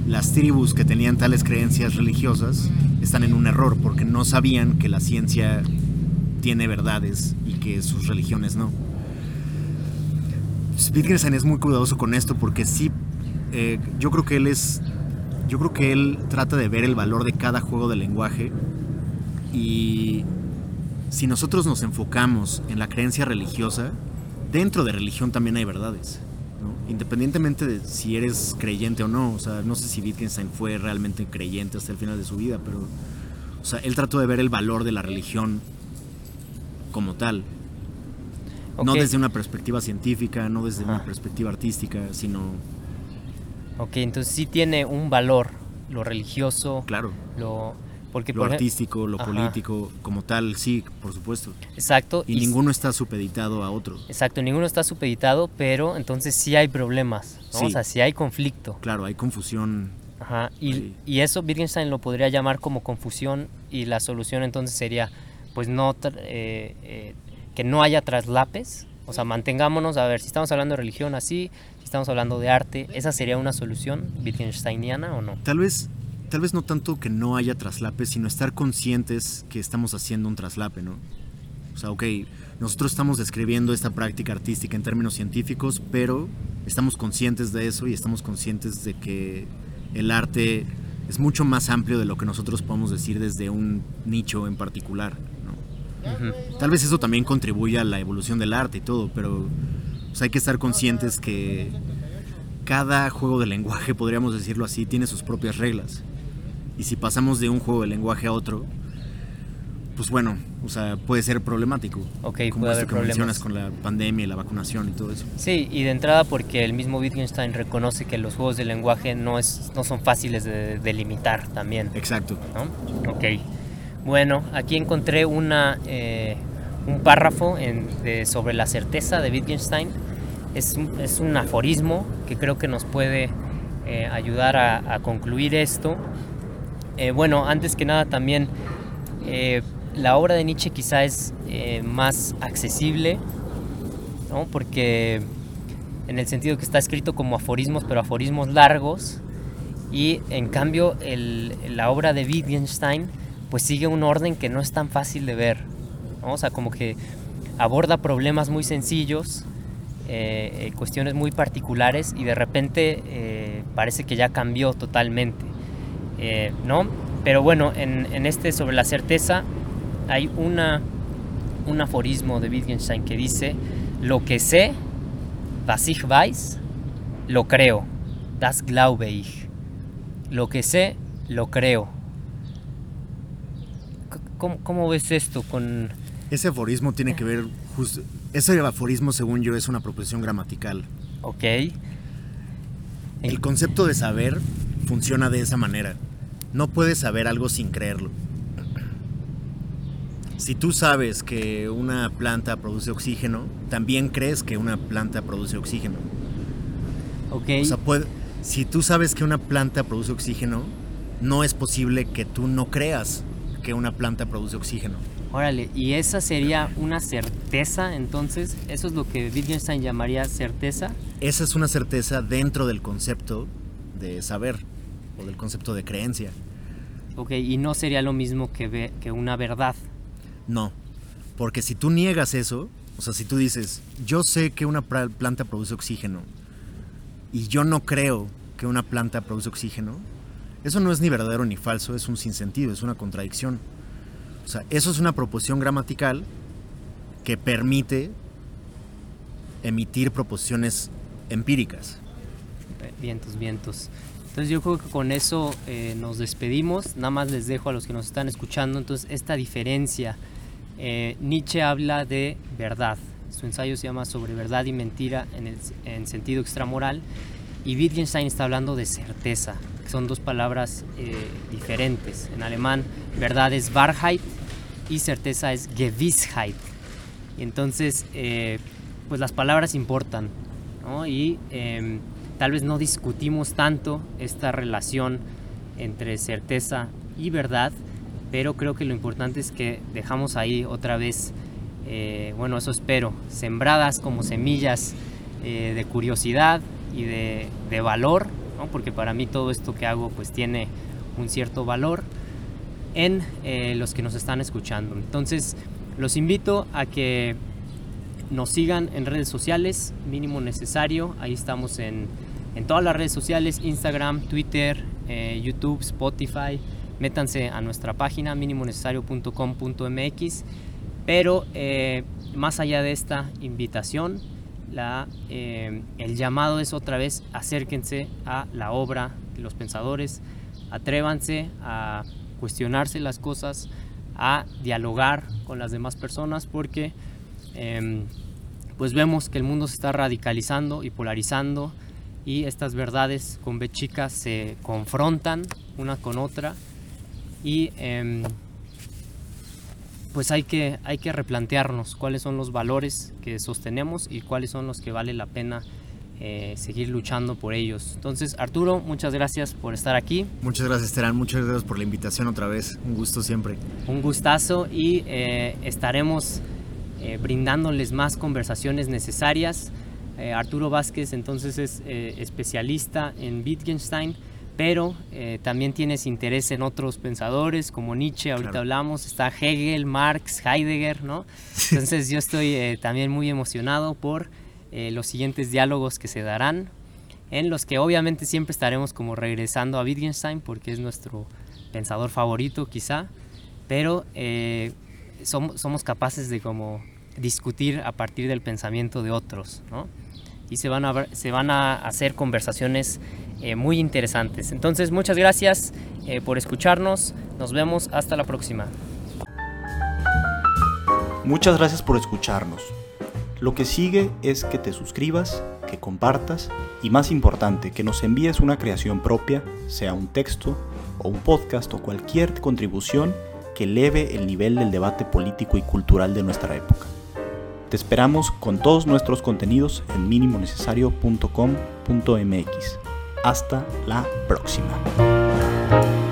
las tribus que tenían tales creencias religiosas están en un error porque no sabían que la ciencia tiene verdades y que sus religiones no. Wittgenstein es muy cuidadoso con esto porque sí, eh, yo creo que él es, yo creo que él trata de ver el valor de cada juego de lenguaje y si nosotros nos enfocamos en la creencia religiosa, dentro de religión también hay verdades. ¿No? Independientemente de si eres creyente o no, o sea, no sé si Wittgenstein fue realmente creyente hasta el final de su vida, pero, o sea, él trató de ver el valor de la religión como tal, no desde una perspectiva científica, no desde una perspectiva artística, sino, Ok, entonces sí tiene un valor lo religioso, claro, lo... Porque lo por artístico, lo Ajá. político, como tal, sí, por supuesto. Exacto. Y ninguno está supeditado a otro. Exacto, ninguno está supeditado, pero entonces sí hay problemas, ¿no? Sí. O sea, sí hay conflicto. Claro, hay confusión. Ajá, y, Sí. y eso Wittgenstein lo podría llamar como confusión y la solución entonces sería, pues no, tra- eh, eh, que no haya traslapes, o sea, mantengámonos, a ver, si estamos hablando de religión así, si estamos hablando de arte, ¿esa sería una solución Wittgensteiniana o no? Tal vez, tal vez no tanto que no haya traslape, sino estar conscientes que estamos haciendo un traslape, ¿no? O sea, ok, nosotros estamos describiendo esta práctica artística en términos científicos, pero estamos conscientes de eso y estamos conscientes de que el arte es mucho más amplio de lo que nosotros podemos decir desde un nicho en particular, ¿no? Tal vez eso también contribuya a la evolución del arte y todo, pero pues, hay que estar conscientes que cada juego de lenguaje, podríamos decirlo así, tiene sus propias reglas. Y si pasamos de un juego de lenguaje a otro, pues bueno, o sea, puede ser problemático. Ok, como puede esto haber que mencionas problemas. con la pandemia y la vacunación y todo eso. Sí, y de entrada porque el mismo Wittgenstein reconoce que los juegos de lenguaje no, es, no son fáciles de delimitar también. Exacto. ¿no? Ok. Bueno, aquí encontré una, eh, un párrafo en- de- sobre la certeza de Wittgenstein. Es un, es un aforismo que creo que nos puede eh, ayudar a, a concluir esto. Eh, bueno, antes que nada también eh, la obra de Nietzsche quizá es eh, más accesible, ¿no? porque en el sentido que está escrito como aforismos, pero aforismos largos, y en cambio la obra de Wittgenstein pues sigue un orden que no es tan fácil de ver, ¿no? o sea, como que aborda problemas muy sencillos, cuestiones muy particulares y de repente parece que ya cambió totalmente, eh, ¿no? Pero bueno, en, en este sobre la certeza hay una, un aforismo de Wittgenstein que dice, lo que sé, was ich weiß, lo creo, das glaube ich. Lo que sé, lo creo. C- ¿Cómo, cómo ves esto con... Ese aforismo tiene que ver justo... Ese aforismo, según yo, es una proposición gramatical. Ok. El concepto de saber funciona de esa manera. No puedes saber algo sin creerlo. Si tú sabes que una planta produce oxígeno, también crees que una planta produce oxígeno. Ok. O sea, puede- si tú sabes que una planta produce oxígeno, no es posible que tú no creas que una planta produce oxígeno. Órale, y esa sería una certeza, entonces, eso es lo que Wittgenstein llamaría certeza. Esa es una certeza dentro del concepto de saber o del concepto de creencia. Ok, y no sería lo mismo que, ve- que una verdad. No, porque si tú niegas eso, o sea, si tú dices, yo sé que una planta produce oxígeno y yo no creo que una planta produce oxígeno, eso no es ni verdadero ni falso, es un sinsentido, es una contradicción. O sea, eso es una proposición gramatical que permite emitir proposiciones empíricas. Vientos, vientos. Entonces yo creo que con eso eh, nos despedimos. Nada más les dejo a los que nos están escuchando. Entonces esta diferencia. eh, Nietzsche habla de verdad. Su ensayo se llama Sobre verdad y mentira en, el, en sentido extramoral. Y Wittgenstein está hablando de certeza. que Son dos palabras eh, diferentes. En alemán verdad es Wahrheit y certeza es Gewissheit. Y entonces, eh, pues las palabras importan, ¿no? Y em, tal vez no discutimos tanto esta relación entre certeza y verdad, pero creo que lo importante es que dejamos ahí otra vez, eh, bueno, eso espero, sembradas como semillas eh, de curiosidad y de, de valor, ¿no? porque para mí todo esto que hago pues tiene un cierto valor en eh, los que nos están escuchando. Entonces, los invito a que nos sigan en redes sociales, mínimo necesario. Ahí estamos en, en todas las redes sociales, Instagram, Twitter, eh, YouTube, Spotify. Métanse a nuestra página minimonecesario.com.mx. Pero eh, más allá de esta invitación, la, eh, el llamado es otra vez acérquense a la obra de los pensadores, atrévanse a cuestionarse las cosas, a dialogar con las demás personas porque em, pues vemos que el mundo se está radicalizando y polarizando y estas verdades con B chicas se confrontan una con otra y em, pues hay que, hay que replantearnos cuáles son los valores que sostenemos y cuáles son los que vale la pena eh, seguir luchando por ellos. Entonces, Arturo, muchas gracias por estar aquí. Muchas gracias, Terán. Muchas gracias por la invitación otra vez. Un gusto siempre. Un gustazo y eh, estaremos eh, brindándoles más conversaciones necesarias. Eh, Arturo Vázquez entonces es eh, especialista en Wittgenstein, pero eh, también tienes interés en otros pensadores como Nietzsche, ahorita Claro. hablamos, está Hegel, Marx, Heidegger, ¿no? Entonces yo estoy también muy emocionado por los siguientes diálogos que se darán, en los que obviamente siempre estaremos como regresando a Wittgenstein porque es nuestro pensador favorito quizá, pero somos, somos capaces de como discutir a partir del pensamiento de otros, ¿no? Y se van a, se van a hacer conversaciones eh, muy interesantes. Entonces, muchas gracias eh, por escucharnos. Nos vemos hasta la próxima. Muchas gracias por escucharnos. Lo que sigue es que te suscribas, que compartas y más importante, que nos envíes una creación propia, sea un texto o un podcast o cualquier contribución que eleve el nivel del debate político y cultural de nuestra época. Te esperamos con todos nuestros contenidos en minimonecesario.com.mx. Hasta la próxima.